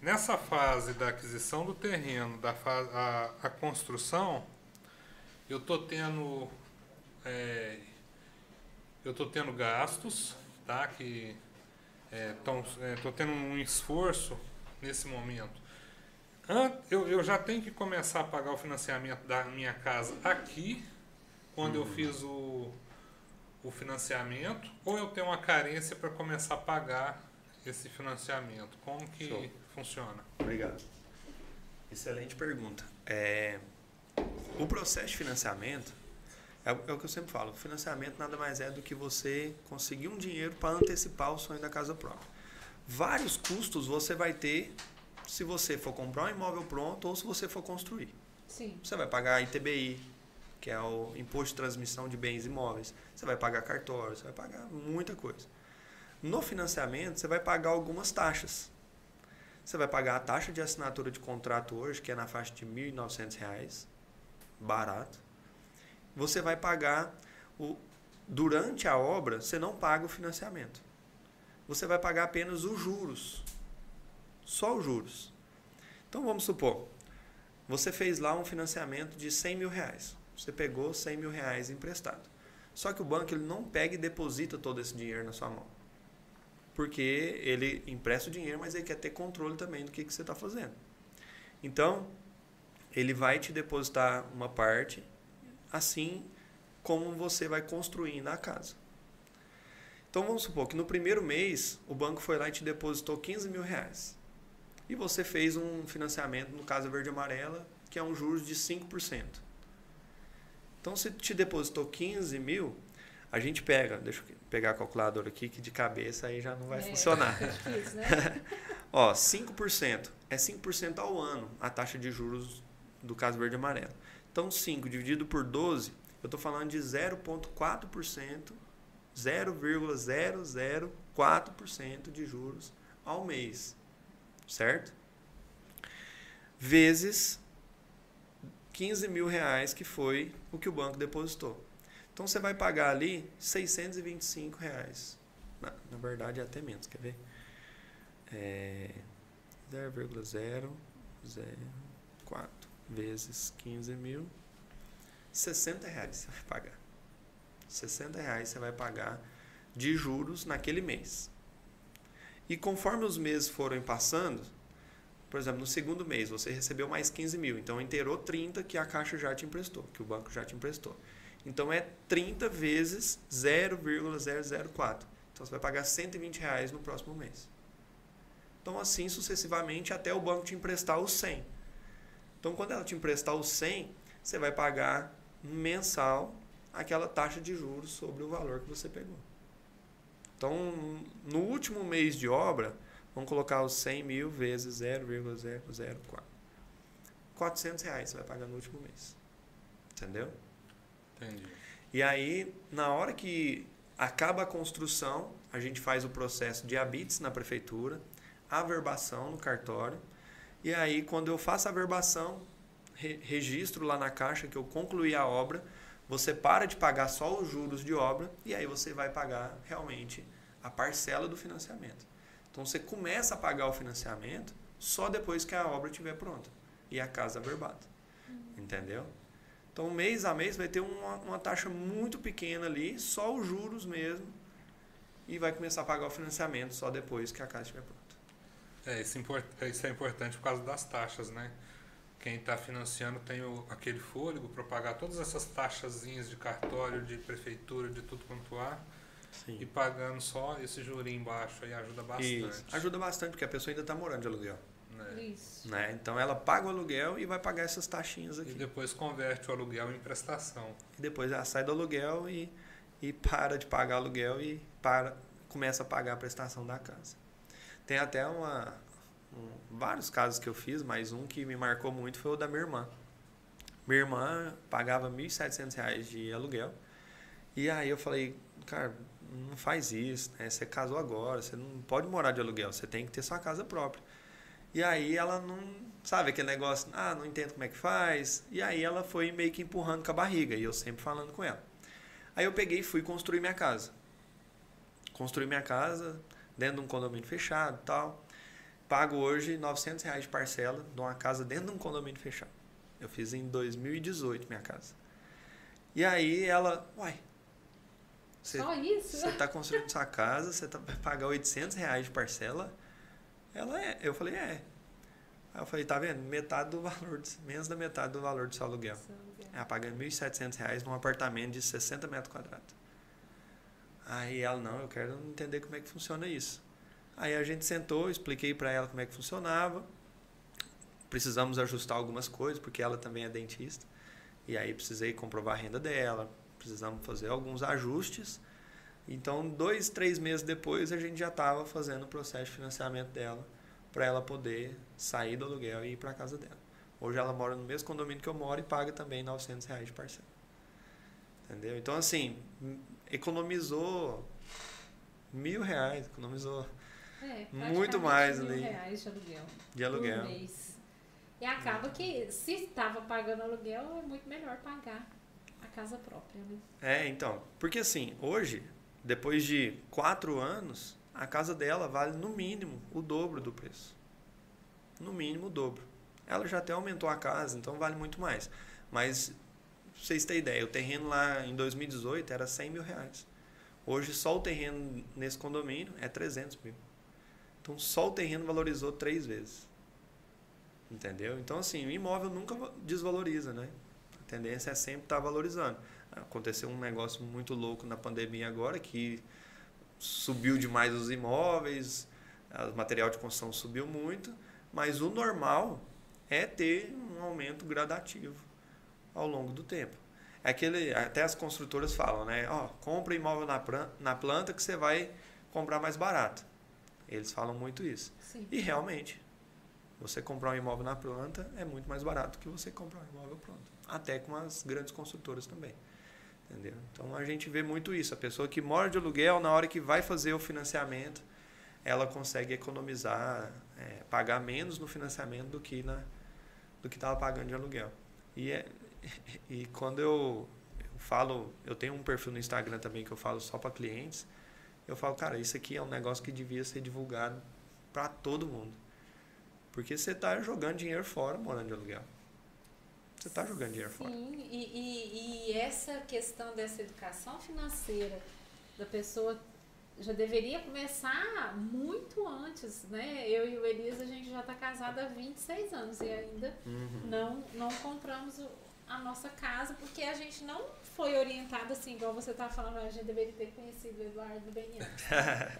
[SPEAKER 3] Nessa fase da aquisição do terreno, da fase, a, a construção, eu estou tendo é, eu estou tendo gastos, tá? Que estou é, é, tendo um esforço nesse momento. Eu, eu já tenho que começar a pagar o financiamento da minha casa aqui, quando uhum. eu fiz o, o financiamento, ou eu tenho uma carência para começar a pagar esse financiamento? Como que Show. funciona?
[SPEAKER 2] Obrigado. Excelente pergunta. É, o processo de financiamento é, é, o que eu sempre falo. O financiamento nada mais é do que você conseguir um dinheiro para antecipar o sonho da casa própria. Vários custos você vai ter se você for comprar um imóvel pronto ou se você for construir.
[SPEAKER 1] Sim.
[SPEAKER 2] Você vai pagar ITBI, que é o Imposto de Transmissão de Bens Imóveis. Você vai pagar cartório, você vai pagar muita coisa. No financiamento, você vai pagar algumas taxas. Você vai pagar a taxa de assinatura de contrato hoje, que é na faixa de R$ 1.900, barato. Você vai pagar o durante a obra, você não paga o financiamento. Você vai pagar apenas os juros. Só os juros. Então vamos supor, você fez lá um financiamento de 100 mil reais. Você pegou 100 mil reais emprestado. Só que o banco ele não pega e deposita todo esse dinheiro na sua mão porque ele empresta o dinheiro, mas ele quer ter controle também do que, que você está fazendo. Então, ele vai te depositar uma parte, assim como você vai construindo a casa. Então, vamos supor que no primeiro mês, o banco foi lá e te depositou 15 mil reais. E você fez um financiamento no Casa Verde Amarela, que é um juros de 5%. Então, se te depositou 15 mil, a gente pega, deixa eu pegar a calculadora aqui, que de cabeça aí já não vai
[SPEAKER 1] É,
[SPEAKER 2] funcionar.
[SPEAKER 1] é difícil, né?
[SPEAKER 2] Ó, 5% é 5% ao ano a taxa de juros do caso verde e amarelo. Então, 5 dividido por 12, eu estou falando de 0,4%, 0,004% de juros ao mês. Certo? Vezes 15 mil reais, que foi o que o banco depositou. Então, você vai pagar ali 625 reais. Na, na verdade, é até menos, quer ver? É 0,004 vezes 15 mil, 60 reais você vai pagar. 60 reais você vai pagar de juros naquele mês. E conforme os meses forem passando, por exemplo, no segundo mês você recebeu mais 15 mil, então inteirou 30 que a Caixa já te emprestou, que o banco já te emprestou. Então é 30 vezes 0,004. Então você vai pagar 120 reais no próximo mês. Então, assim sucessivamente até o banco te emprestar os 100. Então, quando ela te emprestar os 100, você vai pagar mensal aquela taxa de juros sobre o valor que você pegou. Então, no último mês de obra, vamos colocar os 100 mil vezes 0,004. 400 reais você vai pagar no último mês. Entendeu?
[SPEAKER 3] Entendi.
[SPEAKER 2] E aí, na hora que acaba a construção, a gente faz o processo de habites na prefeitura, averbação no cartório. E aí, quando eu faço a averbação, re registro lá na caixa que eu concluí a obra, você para de pagar só os juros de obra e aí você vai pagar realmente a parcela do financiamento. Então você começa a pagar o financiamento só depois que a obra estiver pronta e a casa averbada. Entendeu? Então, mês a mês vai ter uma, uma taxa muito pequena ali, só os juros mesmo, e vai começar a pagar o financiamento só depois que a casa estiver pronta.
[SPEAKER 3] É, isso, import- isso é importante por causa das taxas, né? Quem está financiando tem o, aquele fôlego para pagar todas essas taxazinhas de cartório, de prefeitura, de tudo quanto há, e
[SPEAKER 2] Sim.
[SPEAKER 3] pagando só esse jurinho embaixo aí ajuda bastante.
[SPEAKER 2] Isso. Ajuda bastante, porque a pessoa ainda está morando de aluguel.
[SPEAKER 3] né?
[SPEAKER 1] Isso.
[SPEAKER 2] Né? Então ela paga o aluguel e vai pagar essas taxinhas
[SPEAKER 3] E
[SPEAKER 2] aqui.
[SPEAKER 3] depois converte o aluguel em prestação.
[SPEAKER 2] E depois ela sai do aluguel e, e para de pagar aluguel e para, começa a pagar a prestação da casa. Tem até uma, um- vários casos que eu fiz, mas um que me marcou muito foi o da minha irmã. Minha irmã pagava 1.700 reais de aluguel. E aí eu falei, cara, não faz isso, né? Você casou agora, você não pode morar de aluguel, você tem que ter sua casa própria. E aí ela não, sabe aquele negócio, ah, não entendo como é que faz. E aí ela foi meio que empurrando com a barriga, e eu sempre falando com ela. Aí eu peguei e fui construir minha casa. Construí minha casa dentro de um condomínio fechado tal. Pago hoje 900 reais de parcela de uma casa dentro de um condomínio fechado. Eu fiz em 2018 minha casa. E aí ela, uai, você
[SPEAKER 1] Só isso?
[SPEAKER 2] você está construindo sua casa, você tá, vai pagar 800 reais de parcela? Ela é. Eu falei, é. Aí eu falei, tá vendo? Metade do valor, menos da metade do valor do seu aluguel. Ela pagando 1.700 reais num apartamento de 60 metros quadrados. Aí ela, não, eu quero entender como é que funciona isso. Aí a gente sentou, expliquei para ela como é que funcionava. Precisamos ajustar algumas coisas, porque ela também é dentista. E aí precisei comprovar a renda dela, precisamos fazer alguns ajustes. Então, dois, três meses depois, a gente já estava fazendo o processo de financiamento dela para ela poder sair do aluguel e ir para a casa dela. Hoje ela mora no mesmo condomínio que eu moro e paga também 900 reais de parcela. Entendeu? Então, assim, economizou mil reais, economizou
[SPEAKER 1] É,
[SPEAKER 2] Muito mais
[SPEAKER 1] mil
[SPEAKER 2] ali.
[SPEAKER 1] reais de aluguel.
[SPEAKER 2] de aluguel.
[SPEAKER 1] E acaba que, se estava pagando aluguel, é muito melhor pagar a casa própria, né?
[SPEAKER 2] É, então, porque assim, hoje, depois de quatro anos, a casa dela vale no mínimo o dobro do preço. No mínimo o dobro. Ela já até aumentou a casa, então vale muito mais. Mas, pra vocês terem ideia, o terreno lá em 2018 era 100 mil reais. Hoje, só o terreno nesse condomínio é 300 mil. Então, só o terreno valorizou três vezes. Entendeu? Então, assim, o imóvel nunca va- desvaloriza, né? A tendência é sempre estar valorizando. Aconteceu um negócio muito louco na pandemia agora, que subiu demais os imóveis, o material de construção subiu muito, mas o normal é ter um aumento gradativo ao longo do tempo. É aquele, até as construtoras falam, né? Ó, compra imóvel na, na planta que você vai comprar mais barato. Eles falam muito isso.
[SPEAKER 1] Sim.
[SPEAKER 2] E realmente, você comprar um imóvel na planta é muito mais barato que você comprar um imóvel pronto. Até com as grandes construtoras também. Entendeu? Então a gente vê muito isso. A pessoa que mora de aluguel, na hora que vai fazer o financiamento, ela consegue economizar, é, pagar menos no financiamento do que na do que estava pagando de aluguel. E, é, e quando eu, eu falo, eu tenho um perfil no Instagram também que eu falo só para clientes, eu falo, cara, isso aqui é um negócio que devia ser divulgado para todo mundo. Porque você está jogando dinheiro fora morando de aluguel. Você está jogando dinheiro
[SPEAKER 1] Sim,
[SPEAKER 2] fora.
[SPEAKER 1] Sim, e, e, e essa questão dessa educação financeira da pessoa já deveria começar muito antes, né? Eu e o Elisa, a gente já está casado há 26 anos e ainda
[SPEAKER 2] Uhum.
[SPEAKER 1] não, não compramos o- a nossa casa porque a gente não foi orientado assim, igual você tá falando, a gente deveria ter conhecido o Eduardo bem antes.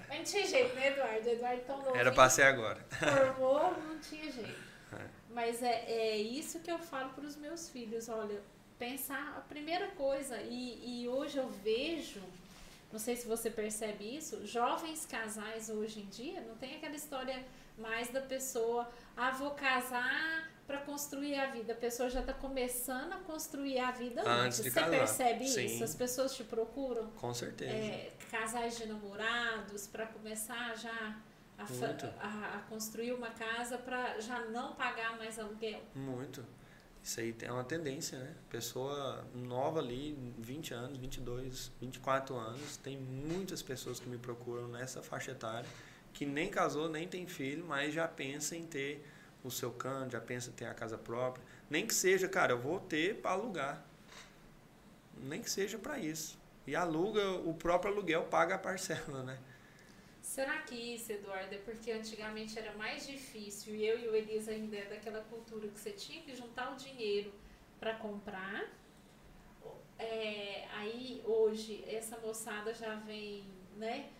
[SPEAKER 1] Mas não tinha jeito, né, Eduardo? O Eduardo tão novo.
[SPEAKER 2] Era para ser agora.
[SPEAKER 1] formou, não tinha jeito.
[SPEAKER 2] É.
[SPEAKER 1] Mas é, é isso que eu falo para os meus filhos, olha, pensar a primeira coisa, e, e hoje eu vejo, não sei se você percebe isso, jovens casais hoje em dia, não tem aquela história mais da pessoa, ah, vou casar para construir a vida. A pessoa já está começando a construir a vida antes.
[SPEAKER 2] Antes de
[SPEAKER 1] Você
[SPEAKER 2] casar.
[SPEAKER 1] percebe
[SPEAKER 2] Sim.
[SPEAKER 1] isso? As pessoas te procuram?
[SPEAKER 2] Com certeza.
[SPEAKER 1] é, casais de namorados para começar já a, a- a construir uma casa para já não pagar mais aluguel.
[SPEAKER 2] Muito. Isso aí é uma tendência, né? Pessoa nova ali, 20 anos, 22, 24 anos, tem muitas pessoas que me procuram nessa faixa etária que nem casou, nem tem filho, mas já pensa em ter o seu canto, já pensa em ter a casa própria. Nem que seja, cara, eu vou ter para alugar. Nem que seja para isso. E aluga, o próprio aluguel paga a parcela, né?
[SPEAKER 1] Será que isso, Eduardo, é porque antigamente era mais difícil e eu e o Elisa ainda é daquela cultura que você tinha que juntar o dinheiro para comprar? É, aí hoje essa moçada já vem, né?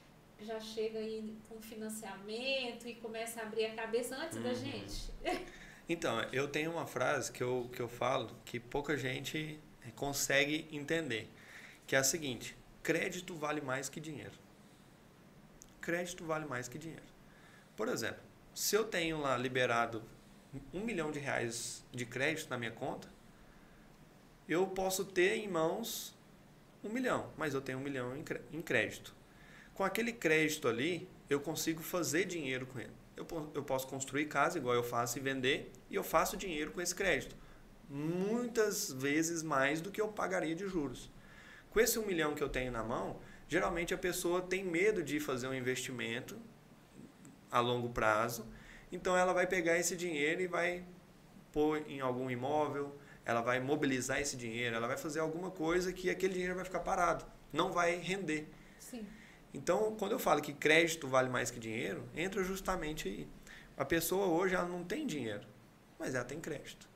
[SPEAKER 1] Já chega aí com financiamento e começa a abrir a cabeça antes da
[SPEAKER 2] Uhum.
[SPEAKER 1] gente.
[SPEAKER 2] Então, eu tenho uma frase que eu, que eu falo que pouca gente consegue entender, que é a seguinte: crédito vale mais que dinheiro. Crédito vale mais que dinheiro. Por exemplo, se eu tenho lá liberado um milhão de reais de crédito na minha conta, eu posso ter em mãos um milhão, mas eu tenho um milhão em cré- em crédito. Com aquele crédito ali, eu consigo fazer dinheiro com ele. Eu, eu posso construir casa igual eu faço e vender, e eu faço dinheiro com esse crédito. Muitas vezes mais do que eu pagaria de juros. Com esse um milhão que eu tenho na mão, geralmente a pessoa tem medo de fazer um investimento a longo prazo, então ela vai pegar esse dinheiro e vai pôr em algum imóvel, ela vai mobilizar esse dinheiro, ela vai fazer alguma coisa que aquele dinheiro vai ficar parado, não vai render.
[SPEAKER 1] Sim.
[SPEAKER 2] Então, quando eu falo que crédito vale mais que dinheiro, entra justamente aí. A pessoa hoje ela não tem dinheiro, mas ela tem crédito.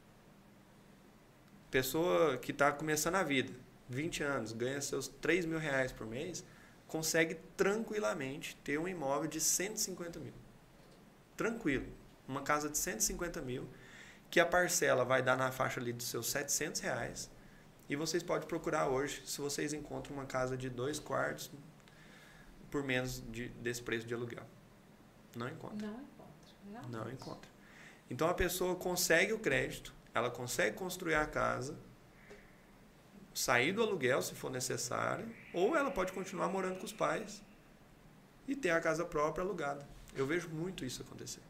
[SPEAKER 2] Pessoa que está começando a vida, 20 anos, ganha seus 3 mil reais por mês, consegue tranquilamente ter um imóvel de 150 mil. Tranquilo. Uma casa de 150 mil, que a parcela vai dar na faixa ali dos seus 700 reais. E vocês podem procurar hoje, se vocês encontram uma casa de dois quartos, por menos de, desse preço de aluguel. Não encontra.
[SPEAKER 1] Não encontra. realmente.
[SPEAKER 2] Não encontra. Então a pessoa consegue o crédito, ela consegue construir a casa, sair do aluguel se for necessário, ou ela pode continuar morando com os pais e ter a casa própria alugada. Eu vejo muito isso acontecer.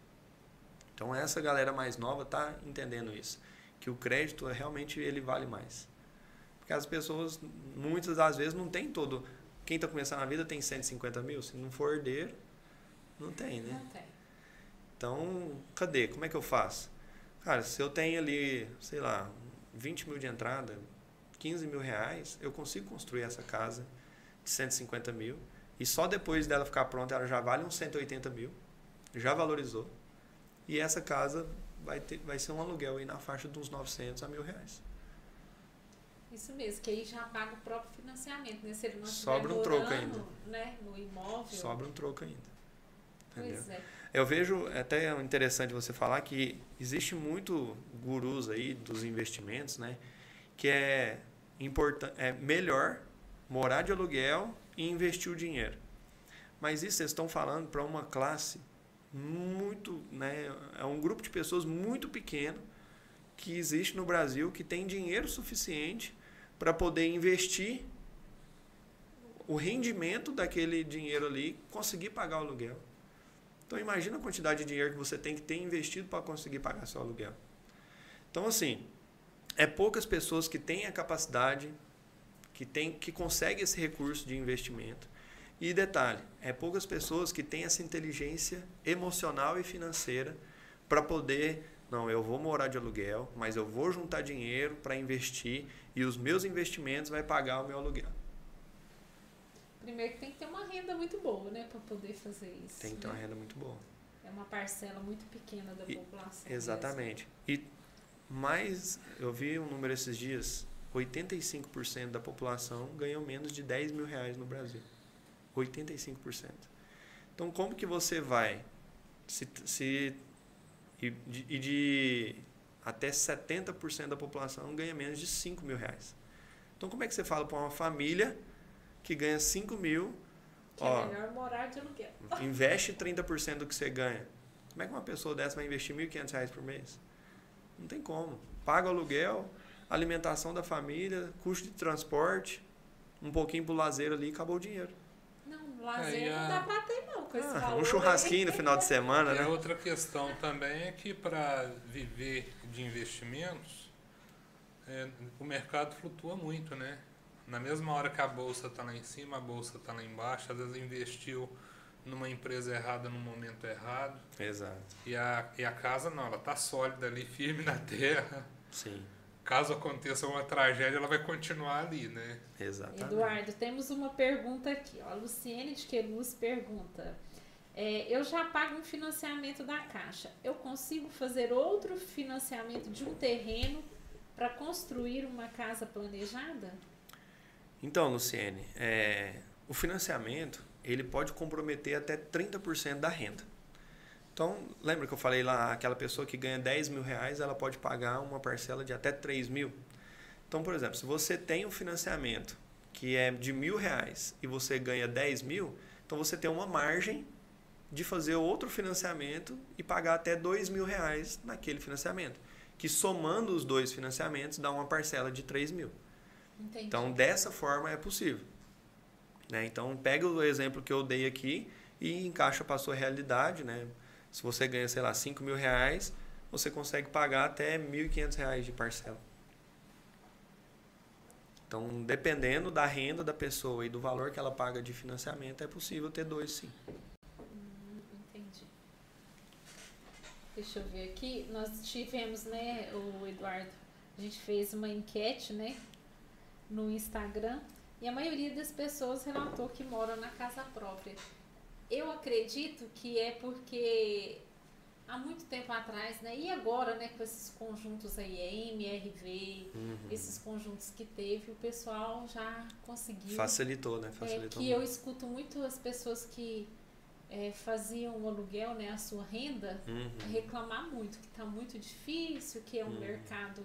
[SPEAKER 2] Então essa galera mais nova está entendendo isso, que o crédito realmente ele vale mais. Porque as pessoas muitas das vezes não tem todo quem está começando a vida tem 150 mil, se não for herdeiro, não tem, né?
[SPEAKER 1] Não tem.
[SPEAKER 2] Então, cadê? Como é que eu faço? Cara, se eu tenho ali, sei lá, 20 mil de entrada, 15 mil reais, eu consigo construir essa casa de 150 mil. E só depois dela ficar pronta, ela já vale uns 180 mil. Já valorizou. E essa casa vai, ter, vai ser um aluguel aí na faixa de uns 900 a mil reais.
[SPEAKER 1] Isso mesmo, que aí já paga o próprio financiamento, né? Se ele não
[SPEAKER 2] Sobra um troco ainda.
[SPEAKER 1] Né? No imóvel.
[SPEAKER 2] Sobra um troco ainda. Entendeu?
[SPEAKER 1] Pois é.
[SPEAKER 2] Eu vejo é até interessante você falar que existe muito gurus aí dos investimentos, né? Que é é melhor morar de aluguel e investir o dinheiro. Mas isso vocês estão falando para uma classe muito, né, é um grupo de pessoas muito pequeno que existe no Brasil que tem dinheiro suficiente para poder investir o rendimento daquele dinheiro ali, conseguir pagar o aluguel. Então imagina a quantidade de dinheiro que você tem que ter investido para conseguir pagar seu aluguel. Então assim, é poucas pessoas que têm a capacidade, que tem, que conseguem esse recurso de investimento. E detalhe, é poucas pessoas que têm essa inteligência emocional e financeira para poder não, eu vou morar de aluguel, mas eu vou juntar dinheiro para investir e os meus investimentos vai pagar o meu aluguel.
[SPEAKER 1] Primeiro que tem que ter uma renda muito boa, né, para poder fazer isso.
[SPEAKER 2] Tem que ter
[SPEAKER 1] né?
[SPEAKER 2] uma renda muito boa.
[SPEAKER 1] É uma parcela muito pequena da
[SPEAKER 2] E-
[SPEAKER 1] população.
[SPEAKER 2] Exatamente. E mais, eu vi um número esses dias, 85% da população ganham menos de 10 mil reais no Brasil. 85%. Então, como que você vai se, se e, de, e de até 70% da população ganha menos de 5 mil reais. Então, como é que você fala para uma família que ganha 5 mil,
[SPEAKER 1] Que
[SPEAKER 2] ó,
[SPEAKER 1] é melhor morar de aluguel.
[SPEAKER 2] investe 30% do que você ganha. Como é que uma pessoa dessa vai investir 1.500 reais por mês? Não tem como. Paga o aluguel, alimentação da família, custo de transporte, um pouquinho pro lazer ali e acabou o dinheiro.
[SPEAKER 1] Não, lazer
[SPEAKER 3] Aí
[SPEAKER 1] não dá pra ter não, com esse
[SPEAKER 2] Ah,
[SPEAKER 1] valor.
[SPEAKER 2] um churrasquinho no final de semana,
[SPEAKER 3] E
[SPEAKER 2] né?
[SPEAKER 3] outra questão também é que para viver de investimentos, é, o mercado flutua muito, né? Na mesma hora que a bolsa está lá em cima, a bolsa está lá embaixo, às vezes investiu numa empresa errada no momento errado.
[SPEAKER 2] Exato.
[SPEAKER 3] E a, e a casa não, ela está sólida ali, firme na terra.
[SPEAKER 2] Sim,
[SPEAKER 3] Caso aconteça uma tragédia, ela vai continuar ali, né?
[SPEAKER 2] exatamente.
[SPEAKER 1] Eduardo, temos uma pergunta aqui. Ó. A Luciene de Queluz pergunta. é, eu já pago um financiamento da Caixa. Eu consigo fazer outro financiamento de um terreno para construir uma casa planejada?
[SPEAKER 2] Então, Luciene, é, o financiamento ele pode comprometer até 30% da renda. Então, lembra que eu falei lá, aquela pessoa que ganha 10 mil reais, ela pode pagar uma parcela de até 3 mil. Então, por exemplo, se você tem um financiamento que é de mil reais e você ganha 10 mil, então você tem uma margem de fazer outro financiamento e pagar até 2 mil reais naquele financiamento. Que somando os dois financiamentos dá uma parcela de 3 mil.
[SPEAKER 1] Entendi.
[SPEAKER 2] Então, dessa forma é possível. Né? Então, pega o exemplo que eu dei aqui e encaixa para a sua realidade. Né? Se você ganha, sei lá, 5 mil reais, você consegue pagar até 1.500 reais de parcela. Então, dependendo da renda da pessoa e do valor que ela paga de financiamento, é possível ter dois sim.
[SPEAKER 1] Hum, entendi. Deixa eu ver aqui. Nós tivemos, né, o Eduardo, a gente fez uma enquete, né, no Instagram e a maioria das pessoas relatou que moram na casa própria. Eu acredito que é porque há muito tempo atrás, né, e agora, né, com esses conjuntos aí, é MRV, esses conjuntos que teve, o pessoal já conseguiu
[SPEAKER 2] Facilitou, né?
[SPEAKER 1] é,
[SPEAKER 2] Facilitou.
[SPEAKER 1] que eu escuto muito as pessoas que é, faziam o aluguel, né, a sua renda,
[SPEAKER 2] Uhum.
[SPEAKER 1] reclamar muito, que está muito difícil, que é um
[SPEAKER 2] Uhum.
[SPEAKER 1] mercado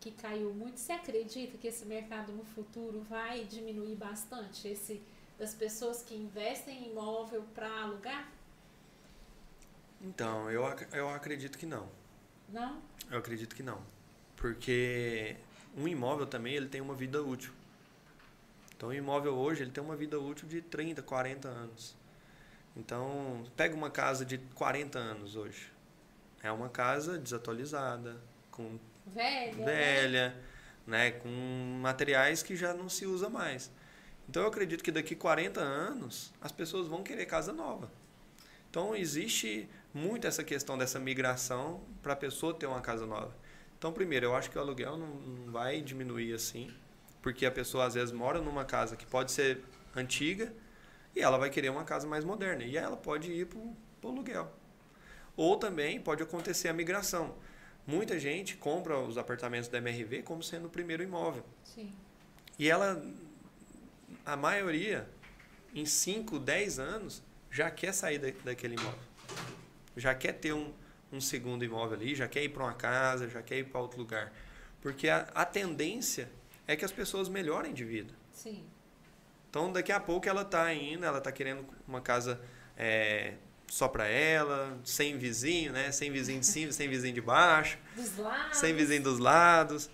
[SPEAKER 1] que caiu muito. Você acredita que esse mercado no futuro vai diminuir bastante? Esse das pessoas que investem em imóvel para alugar?
[SPEAKER 2] Então, eu, ac- eu acredito que não.
[SPEAKER 1] Não?
[SPEAKER 2] Eu acredito que não. Porque um imóvel também ele tem uma vida útil. Então, o imóvel hoje ele tem uma vida útil de 30, 40 anos. Então, pega uma casa de 40 anos hoje. É uma casa desatualizada, com
[SPEAKER 1] Velha? né?
[SPEAKER 2] velha, né, com materiais que já não se usa mais. Então eu acredito que daqui 40 anos as pessoas vão querer casa nova. Então existe muito essa questão dessa migração para a pessoa ter uma casa nova. Então primeiro, eu acho que o aluguel não, não vai diminuir assim, porque a pessoa às vezes mora numa casa que pode ser antiga e ela vai querer uma casa mais moderna e ela pode ir para o aluguel. Ou também pode acontecer a migração. Muita gente compra os apartamentos da MRV como sendo o primeiro imóvel.
[SPEAKER 1] Sim.
[SPEAKER 2] E ela, a maioria, em 5, 10 anos, já quer sair da, daquele imóvel. Já quer ter um, um segundo imóvel ali, já quer ir para uma casa, já quer ir para outro lugar. Porque a, a tendência é que as pessoas melhorem de vida.
[SPEAKER 1] Sim.
[SPEAKER 2] Então, daqui a pouco ela está indo, ela está querendo uma casa é, só para ela, sem vizinho, né? Sem vizinho de cima, sem vizinho de baixo,
[SPEAKER 1] Dos lados.
[SPEAKER 2] sem vizinho dos lados.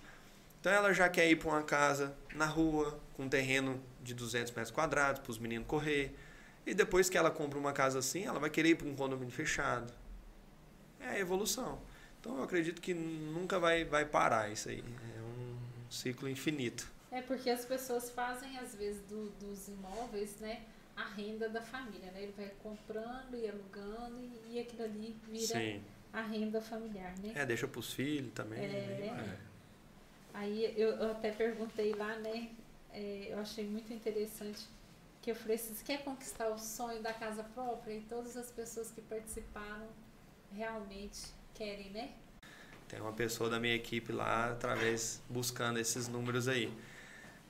[SPEAKER 2] Então, ela já quer ir para uma casa na rua, com um terreno de 200 metros quadrados, para os meninos correr. E depois que ela compra uma casa assim, ela vai querer ir para um condomínio fechado. É a evolução. Então, eu acredito que nunca vai, vai parar isso aí. É um ciclo infinito.
[SPEAKER 1] É porque as pessoas fazem, às vezes, do- dos imóveis, né? A renda da família, né? Ele vai comprando e alugando e, e aquilo ali vira
[SPEAKER 2] Sim.
[SPEAKER 1] a renda familiar, né?
[SPEAKER 2] É, deixa para os filhos também.
[SPEAKER 1] É.
[SPEAKER 2] né?
[SPEAKER 1] Aí eu, eu até perguntei lá, né? é, eu achei muito interessante que eu falei assim, quer conquistar o sonho da casa própria? E todas as pessoas que participaram realmente querem, né?
[SPEAKER 2] Tem uma pessoa da minha equipe lá, através, buscando esses números aí.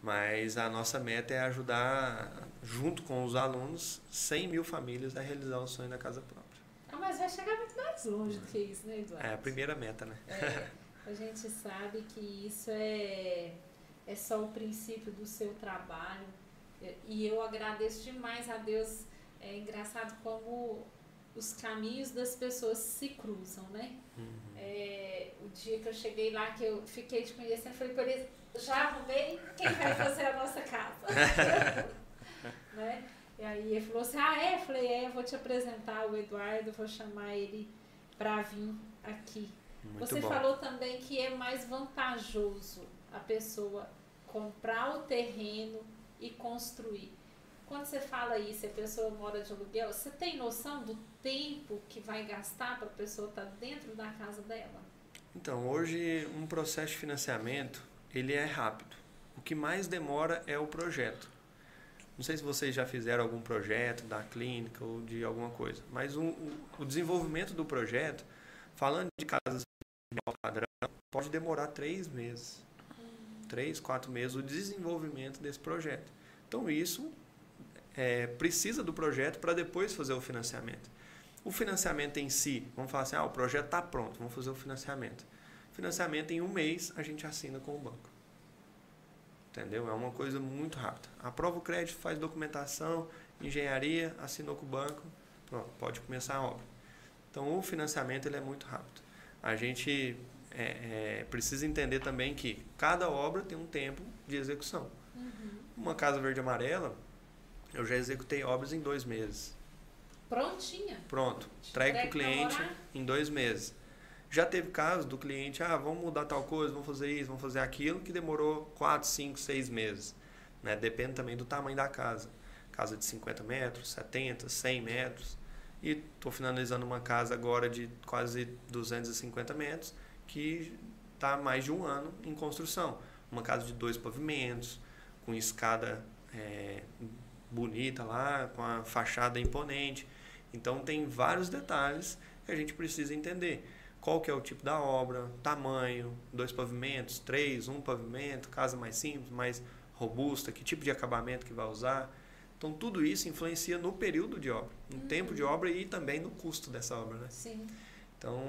[SPEAKER 2] Mas a nossa meta é ajudar, junto com os alunos, 100 mil famílias a realizar o sonho da casa própria.
[SPEAKER 1] Ah, mas vai chegar muito mais longe do que isso, né, Eduardo?
[SPEAKER 2] É a primeira meta, né?
[SPEAKER 1] É, a gente sabe que isso é, é só o princípio do seu trabalho. E eu agradeço demais a Deus. É engraçado como os caminhos das pessoas se cruzam, né? É, o dia que eu cheguei lá, que eu fiquei te conhecendo, falei por ele, já arrumei quem vai fazer a nossa casa. né? E aí ele falou assim, ah é? Eu falei, é, eu vou te apresentar o Eduardo, vou chamar ele para vir aqui.
[SPEAKER 2] Muito
[SPEAKER 1] Você
[SPEAKER 2] bom.
[SPEAKER 1] falou também que é mais vantajoso a pessoa comprar o terreno e construir. Quando você fala isso, a pessoa mora de aluguel, você tem noção do tempo que vai gastar para a pessoa estar dentro da casa dela?
[SPEAKER 2] Então, hoje, um processo de financiamento, ele é rápido. O que mais demora é o projeto. Não sei se vocês já fizeram algum projeto da clínica ou de alguma coisa, mas o, o, desenvolvimento do projeto, falando de casas de padrão, pode demorar três meses. Três, quatro meses o desenvolvimento desse projeto. Então, isso é, precisa do projeto para depois fazer o financiamento. O financiamento em si, vamos falar assim, ah, o projeto está pronto, vamos fazer o financiamento. Financiamento em um mês a gente assina com o banco. Entendeu? É uma coisa muito rápida. Aprova o crédito, faz documentação, engenharia, assinou com o banco, pronto, pode começar a obra. Então o financiamento ele é muito rápido. A gente é, é, precisa entender também que cada obra tem um tempo de execução. Uma casa verde e amarela, eu já executei obras em dois meses.
[SPEAKER 1] Prontinha.
[SPEAKER 2] Pronto, entregue para o cliente em dois meses. Já teve casos do cliente, ah, vamos mudar tal coisa, vamos fazer isso, vamos fazer aquilo, que demorou 4, 5, 6 meses. Né? Depende também do tamanho da casa. Casa de 50 metros, 70, 100 metros. E estou finalizando uma casa agora de quase 250 metros, que está mais de um ano em construção. Uma casa de dois pavimentos, com escada é, bonita lá, com a fachada imponente. Então tem vários detalhes que a gente precisa entender. Qual que é o tipo da obra, tamanho, dois pavimentos, três, um pavimento, casa mais simples, mais robusta, que tipo de acabamento que vai usar. Então tudo isso influencia no período de obra, no tempo de obra e também no custo dessa obra, né?
[SPEAKER 1] Sim.
[SPEAKER 2] Então,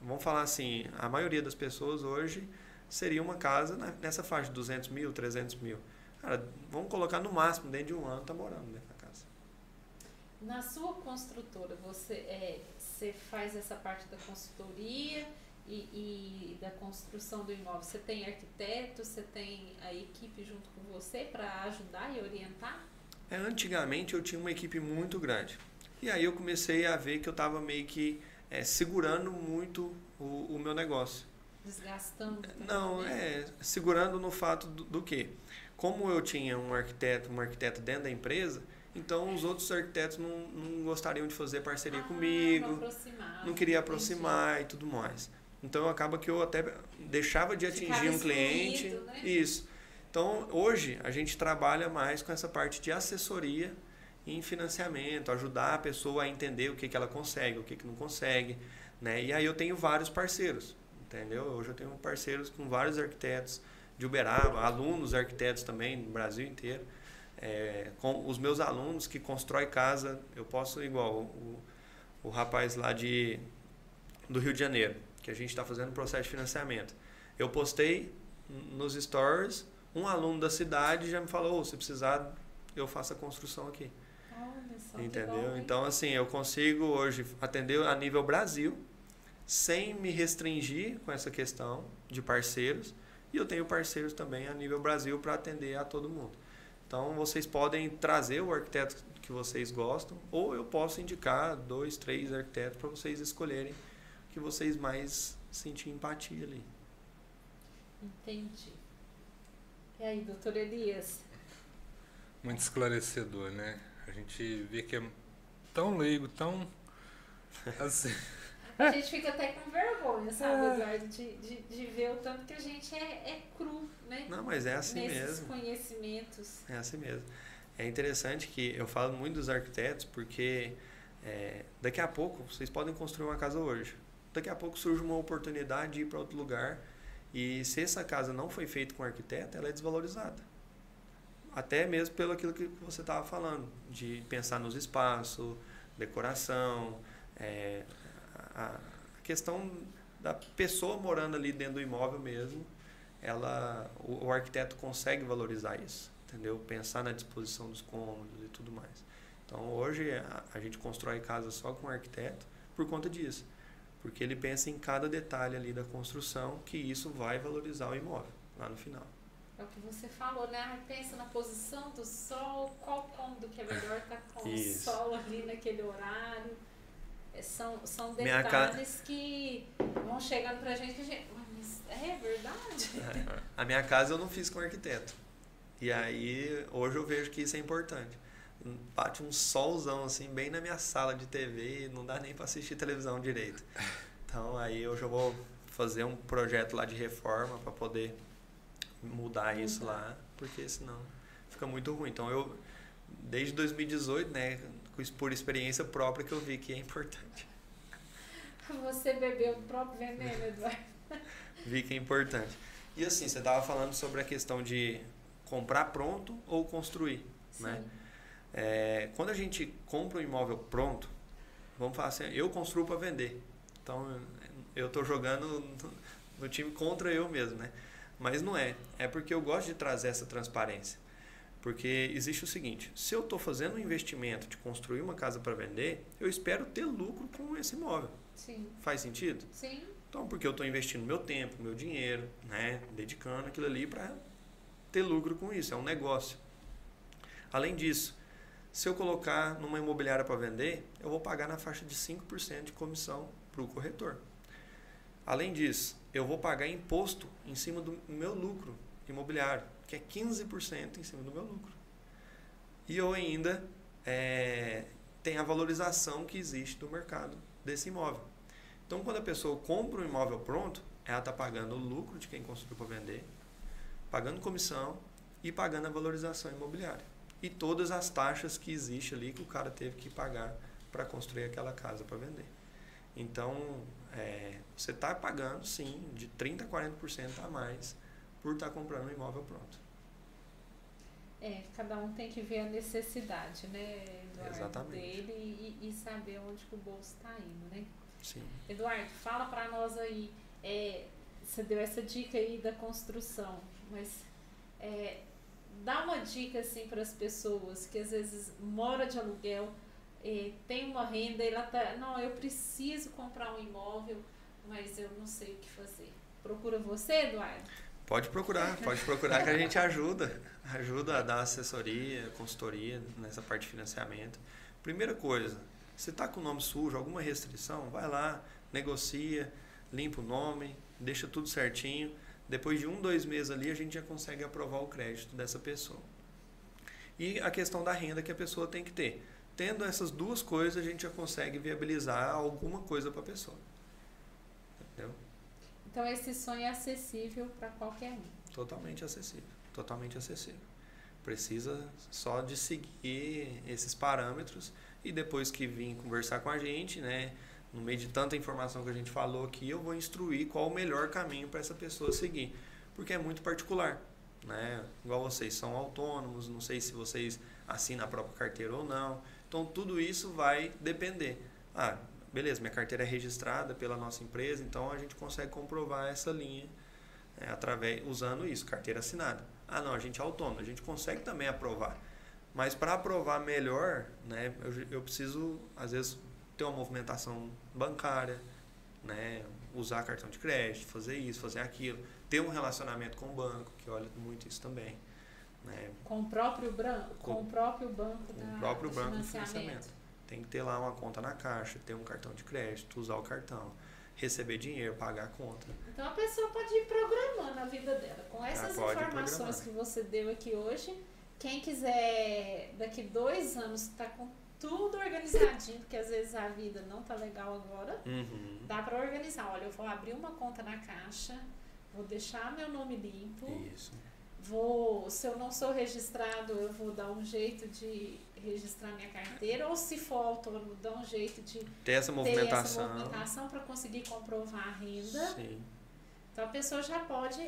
[SPEAKER 2] vamos falar assim, a maioria das pessoas hoje seria uma casa nessa faixa de 200 mil, 300 mil. Cara, vamos colocar no máximo, dentro de um ano, tá morando dentro da casa.
[SPEAKER 1] Na sua construtora, você, é, você faz essa parte da consultoria e, e da construção do imóvel. Você tem arquiteto, você tem a equipe junto com você para ajudar e orientar?
[SPEAKER 2] É, antigamente eu tinha uma equipe muito grande. E aí eu comecei a ver que eu estava meio que é, segurando muito o, o meu negócio.
[SPEAKER 1] Desgastando?
[SPEAKER 2] Não,
[SPEAKER 1] né?
[SPEAKER 2] é segurando no fato do, do quê? Como eu tinha um arquiteto, um arquiteto dentro da empresa, então os outros arquitetos não, não gostariam de fazer parceria
[SPEAKER 1] Ah,
[SPEAKER 2] comigo.
[SPEAKER 1] Não,
[SPEAKER 2] não queria
[SPEAKER 1] entendi.
[SPEAKER 2] aproximar e tudo mais. Então acaba que eu até deixava de
[SPEAKER 1] Ficava
[SPEAKER 2] atingir um cliente.
[SPEAKER 1] né?
[SPEAKER 2] Isso. Então hoje a gente trabalha mais com essa parte de assessoria em financiamento, ajudar a pessoa a entender o que, que ela consegue, o que, que não consegue. Né? E aí eu tenho vários parceiros, entendeu? Hoje eu tenho parceiros com vários arquitetos de Uberaba, alunos arquitetos também no Brasil inteiro. É, com os meus alunos que constroem casa, eu posso igual o, o rapaz lá de do Rio de Janeiro, que a gente está fazendo um processo de financiamento. Eu postei nos stories um aluno da cidade já me falou, oh, se precisar, eu faço a construção aqui.
[SPEAKER 1] Olha
[SPEAKER 2] Entendeu?
[SPEAKER 1] bom,
[SPEAKER 2] então, assim, eu consigo hoje atender a nível Brasil, sem me restringir com essa questão de parceiros. E eu tenho parceiros também a nível Brasil para atender a todo mundo. Então, vocês podem trazer o arquiteto que vocês gostam, ou eu posso indicar dois, três arquitetos para vocês escolherem o que vocês mais sentirem empatia ali.
[SPEAKER 1] Entendi. E aí, doutor Elias?
[SPEAKER 3] Muito esclarecedor, né? A gente vê que é tão leigo, tão. Assim,
[SPEAKER 1] A gente fica até com vergonha, sabe, Eduardo, de, de, de ver o tanto que a gente é, é cru, né?
[SPEAKER 2] Não, mas é assim
[SPEAKER 1] Nesses
[SPEAKER 2] mesmo.
[SPEAKER 1] conhecimentos.
[SPEAKER 2] É assim mesmo. É interessante que eu falo muito dos arquitetos porque é, daqui a pouco vocês podem construir uma casa hoje. Daqui a pouco surge uma oportunidade de ir para outro lugar e se essa casa não foi feita com arquiteto, ela é desvalorizada. Até mesmo pelo aquilo que você estava falando, de pensar nos espaços, decoração, é, a, questão da pessoa morando ali dentro do imóvel mesmo, ela, o, o arquiteto consegue valorizar isso entendeu? Pensar na disposição dos cômodos e tudo mais. Então hoje a, a gente constrói casa só com arquiteto por conta disso, porque ele pensa em cada detalhe ali da construção que isso vai valorizar o imóvel lá no final.
[SPEAKER 1] É o que você falou, né? Pensa na posição do sol, qual cômodo que é melhor estar com
[SPEAKER 2] Isso.
[SPEAKER 1] o sol ali naquele horário. São, são
[SPEAKER 2] Minha ca-
[SPEAKER 1] detalhes que vão chegando pra gente que a gente. "Ué, Mas é verdade?
[SPEAKER 2] A minha casa eu não fiz com arquiteto. E aí hoje eu vejo que isso é importante. Bate um solzão assim bem na minha sala de TV e não dá nem para assistir televisão direito. Então aí hoje eu vou fazer um projeto lá de reforma para poder mudar isso lá, porque senão fica muito ruim. Então eu desde 2018, né, por experiência própria que eu vi que é importante.
[SPEAKER 1] Você bebeu o próprio veneno, Eduardo.
[SPEAKER 2] Vi que é importante. E assim, você estava falando sobre a questão de comprar pronto ou construir, né?
[SPEAKER 1] Sim.
[SPEAKER 2] É, quando a gente compra um imóvel pronto, vamos falar assim, eu construo para vender. Então eu estou jogando no, no time contra eu mesmo, né? Mas não é. É porque eu gosto de trazer essa transparência. Porque existe o seguinte: se eu estou fazendo um investimento de construir uma casa para vender, eu espero ter lucro com esse imóvel.
[SPEAKER 1] Sim.
[SPEAKER 2] Faz sentido?
[SPEAKER 1] Sim.
[SPEAKER 2] Então, porque eu estou investindo meu tempo, meu dinheiro, né? Dedicando aquilo ali para ter lucro com isso. É um negócio. Além disso, se eu colocar numa imobiliária para vender, eu vou pagar na faixa de 5% de comissão para o corretor. Além disso, eu vou pagar imposto em cima do meu lucro imobiliário, que é 15% em cima do meu lucro. E eu ainda tenho a valorização que existe do mercado desse imóvel. Então, quando a pessoa compra um imóvel pronto, ela está pagando o lucro de quem construiu para vender, pagando comissão e pagando a valorização imobiliária. E todas as taxas que existem ali que o cara teve que pagar para construir aquela casa para vender. Então, é, você está pagando, sim, de 30% a 40% a mais por estar comprando um imóvel pronto.
[SPEAKER 1] É, cada um tem que ver a necessidade, né, Eduardo,
[SPEAKER 2] Exatamente.
[SPEAKER 1] dele e, e saber onde que o bolso está indo, né?
[SPEAKER 2] Sim.
[SPEAKER 1] Eduardo, fala para nós aí, é, você deu essa dica aí da construção, mas é, dá uma dica assim para as pessoas que às vezes mora de aluguel, é, tem uma renda e ela tá, não, eu preciso comprar um imóvel, mas eu não sei o que fazer. Procura você, Eduardo?
[SPEAKER 2] Pode procurar, pode procurar que a gente ajuda. Ajuda a dar assessoria, consultoria nessa parte de financiamento. Primeira coisa, se está com o nome sujo, alguma restrição, vai lá, negocia, limpa o nome, deixa tudo certinho. Depois de um, dois meses ali, a gente já consegue aprovar o crédito dessa pessoa. E a questão da renda que a pessoa tem que ter. Tendo essas duas coisas, a gente já consegue viabilizar alguma coisa para a pessoa.
[SPEAKER 1] Então esse sonho é acessível para qualquer um.
[SPEAKER 2] Totalmente acessível. Totalmente acessível. Precisa só de seguir esses parâmetros e depois que vir conversar com a gente, né? No meio de tanta informação que a gente falou aqui, eu vou instruir qual o melhor caminho para essa pessoa seguir. Porque é muito particular. Né? Igual vocês são autônomos, não sei se vocês assinam a própria carteira ou não. Então tudo isso vai depender. Ah, beleza, minha carteira é registrada pela nossa empresa, então a gente consegue comprovar essa linha é, através usando isso, carteira assinada. Ah, não, a gente é autônomo, a gente consegue também aprovar. Mas para aprovar melhor, né, eu, eu preciso, às vezes, ter uma movimentação bancária, né, usar cartão de crédito, fazer isso, fazer aquilo, ter um relacionamento com o banco, que olha muito isso também. Né?
[SPEAKER 1] Com o próprio, branco, com, com o próprio banco
[SPEAKER 2] com o próprio banco de financiamento. Tem que ter lá uma conta na caixa, ter um cartão de crédito, usar o cartão, receber dinheiro, pagar a conta.
[SPEAKER 1] Então a pessoa pode ir programando a vida dela. Com essas informações que você deu aqui hoje, quem quiser daqui dois anos estar tá com tudo organizadinho, porque às vezes a vida não tá legal agora,
[SPEAKER 2] uhum.
[SPEAKER 1] dá para organizar. Olha, eu vou abrir uma conta na caixa, vou deixar meu nome limpo.
[SPEAKER 2] Isso
[SPEAKER 1] vou, se eu não sou registrado, eu vou dar um jeito de registrar minha carteira, ou se for autônomo, dar um jeito de
[SPEAKER 2] ter essa movimentação,
[SPEAKER 1] movimentação para conseguir comprovar a renda.
[SPEAKER 2] Sim.
[SPEAKER 1] Então a pessoa já pode.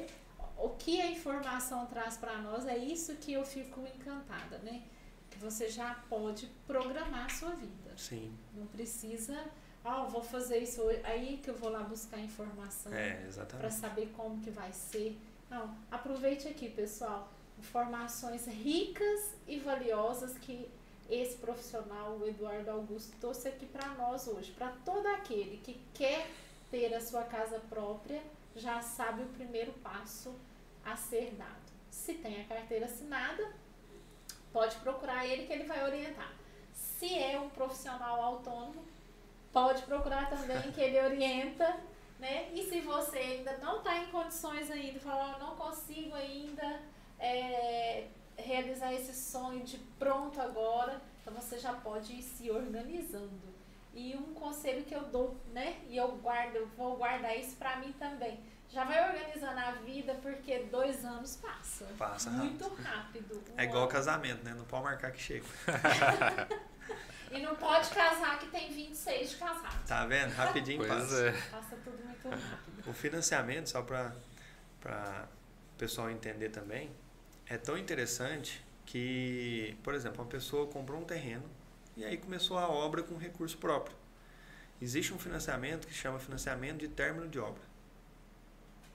[SPEAKER 1] O que a informação traz para nós é isso que eu fico encantada, né? Que você já pode programar a sua vida.
[SPEAKER 2] Sim.
[SPEAKER 1] Não precisa ah, vou fazer isso hoje. Aí que eu vou lá buscar informação
[SPEAKER 2] é,
[SPEAKER 1] para saber como que vai ser. Não, aproveite aqui, pessoal, informações ricas e valiosas que esse profissional, o Eduardo Augusto, trouxe aqui para nós hoje. Para todo aquele que quer ter a sua casa própria, já sabe o primeiro passo a ser dado. Se tem a carteira assinada, pode procurar ele que ele vai orientar. Se é um profissional autônomo, pode procurar também que ele orienta né? E se você ainda não está em condições ainda, falar, não consigo ainda é, realizar esse sonho de pronto agora, então você já pode ir se organizando. E um conselho que eu dou, né? E eu guardo, eu vou guardar isso para mim também. Já vai organizando a vida porque dois anos passa.
[SPEAKER 2] Passa
[SPEAKER 1] muito rápido. rápido.
[SPEAKER 2] é igual ano. casamento, né? Não pode marcar que chega.
[SPEAKER 1] E não pode casar que tem 26 de casado.
[SPEAKER 2] Tá vendo? Rapidinho
[SPEAKER 3] pois
[SPEAKER 2] passa.
[SPEAKER 3] É.
[SPEAKER 1] Passa tudo muito rápido.
[SPEAKER 2] O financiamento, só para o pessoal entender também, é tão interessante que, por exemplo, uma pessoa comprou um terreno e aí começou a obra com recurso próprio. Existe um financiamento que chama financiamento de término de obra.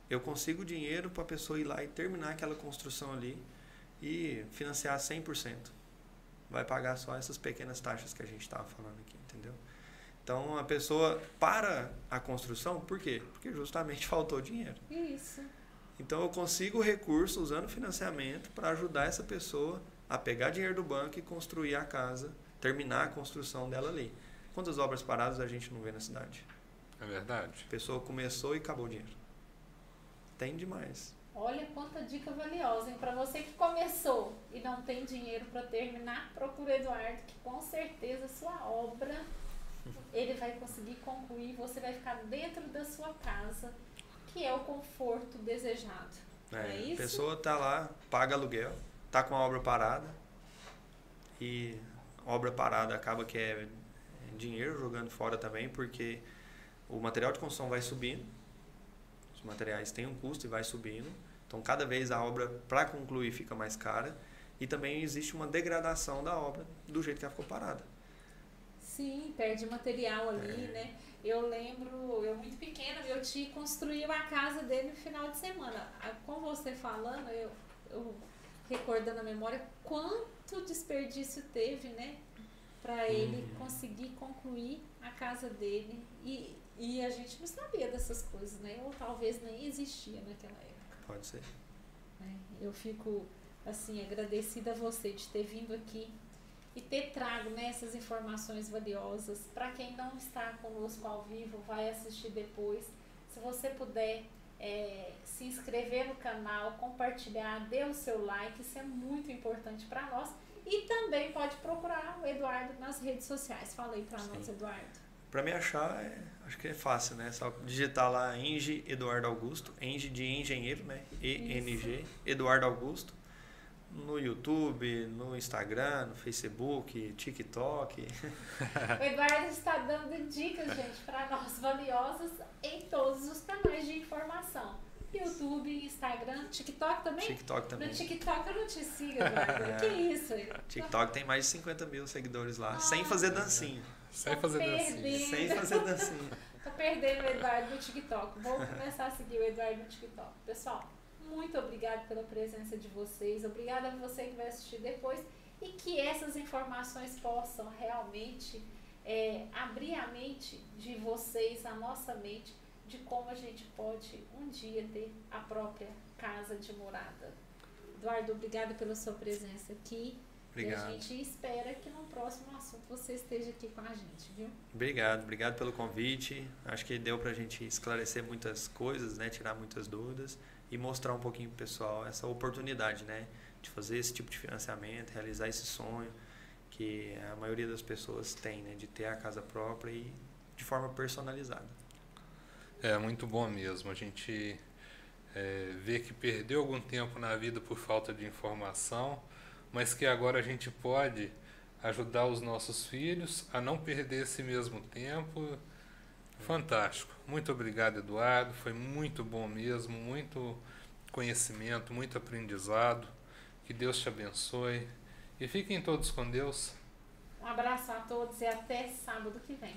[SPEAKER 2] Eu consigo dinheiro para a pessoa ir lá e terminar aquela construção ali e financiar 100% vai pagar só essas pequenas taxas que a gente estava falando aqui, entendeu? Então a pessoa para a construção, por quê? Porque justamente faltou dinheiro.
[SPEAKER 1] Isso.
[SPEAKER 2] Então eu consigo recurso usando financiamento para ajudar essa pessoa a pegar dinheiro do banco e construir a casa, terminar a construção dela ali. Quantas obras paradas a gente não vê na cidade?
[SPEAKER 3] É verdade.
[SPEAKER 2] A pessoa começou e acabou o dinheiro. Tem demais.
[SPEAKER 1] Olha quanta dica valiosa, hein? Para você que começou e não tem dinheiro para terminar, procura Eduardo, que com certeza sua obra ele vai conseguir concluir, você vai ficar dentro da sua casa, que é o conforto desejado. É, é isso?
[SPEAKER 2] A pessoa tá lá, paga aluguel, tá com a obra parada e obra parada acaba que é dinheiro jogando fora também, porque o material de construção vai subindo, os materiais têm um custo e vai subindo então, cada vez a obra, para concluir, fica mais cara. E também existe uma degradação da obra do jeito que ela ficou parada.
[SPEAKER 1] Sim, perde material ali, é. né? Eu lembro, eu muito pequena, meu tio construiu a casa dele no final de semana. Com você falando, eu, eu recordando a memória, quanto desperdício teve, né? Para ele uhum. conseguir concluir a casa dele. E, e a gente não sabia dessas coisas, né? Ou talvez nem existia naquela época.
[SPEAKER 2] Pode ser.
[SPEAKER 1] É, eu fico assim agradecida a você de ter vindo aqui e ter trago né, essas informações valiosas. Para quem não está conosco ao vivo, vai assistir depois. Se você puder é, se inscrever no canal, compartilhar, dê o seu like, isso é muito importante para nós. E também pode procurar o Eduardo nas redes sociais. Fala aí para nós, Eduardo.
[SPEAKER 2] Para me achar, é, acho que é fácil, né? Só digitar lá Eng Eduardo Augusto, Eng de engenheiro, né? E-N-G, Eduardo Augusto. No YouTube, no Instagram, no Facebook, TikTok.
[SPEAKER 1] O Eduardo está dando dicas, gente, para nós valiosas em todos os canais de informação. YouTube, Instagram, TikTok também?
[SPEAKER 2] TikTok também.
[SPEAKER 1] No TikTok eu não te sigo, Eduardo. que isso?
[SPEAKER 2] TikTok tem mais de 50 mil seguidores lá, ah, sem fazer dancinha.
[SPEAKER 3] Sem fazer dancinha.
[SPEAKER 2] Sem fazer dancinha.
[SPEAKER 1] Tô perdendo o Eduardo no TikTok. Vou começar a seguir o Eduardo no TikTok. Pessoal, muito obrigada pela presença de vocês. Obrigada a você que vai assistir depois e que essas informações possam realmente é, abrir a mente de vocês, a nossa mente, de como a gente pode um dia ter a própria casa de morada. Eduardo, obrigada pela sua presença aqui.
[SPEAKER 2] Obrigado.
[SPEAKER 1] E a gente espera que no próximo assunto você esteja aqui com a gente, viu?
[SPEAKER 2] Obrigado, obrigado pelo convite. Acho que deu para a gente esclarecer muitas coisas, né? Tirar muitas dúvidas e mostrar um pouquinho pro pessoal essa oportunidade, né? De fazer esse tipo de financiamento, realizar esse sonho que a maioria das pessoas tem, né? De ter a casa própria e de forma personalizada.
[SPEAKER 3] É muito bom mesmo. A gente é, vê que perdeu algum tempo na vida por falta de informação, mas que agora a gente pode ajudar os nossos filhos a não perder esse mesmo tempo. Fantástico. Muito obrigado, Eduardo. Foi muito bom mesmo, muito conhecimento, muito aprendizado. Que Deus te abençoe. E fiquem todos com Deus.
[SPEAKER 1] Um abraço a todos e até sábado que vem.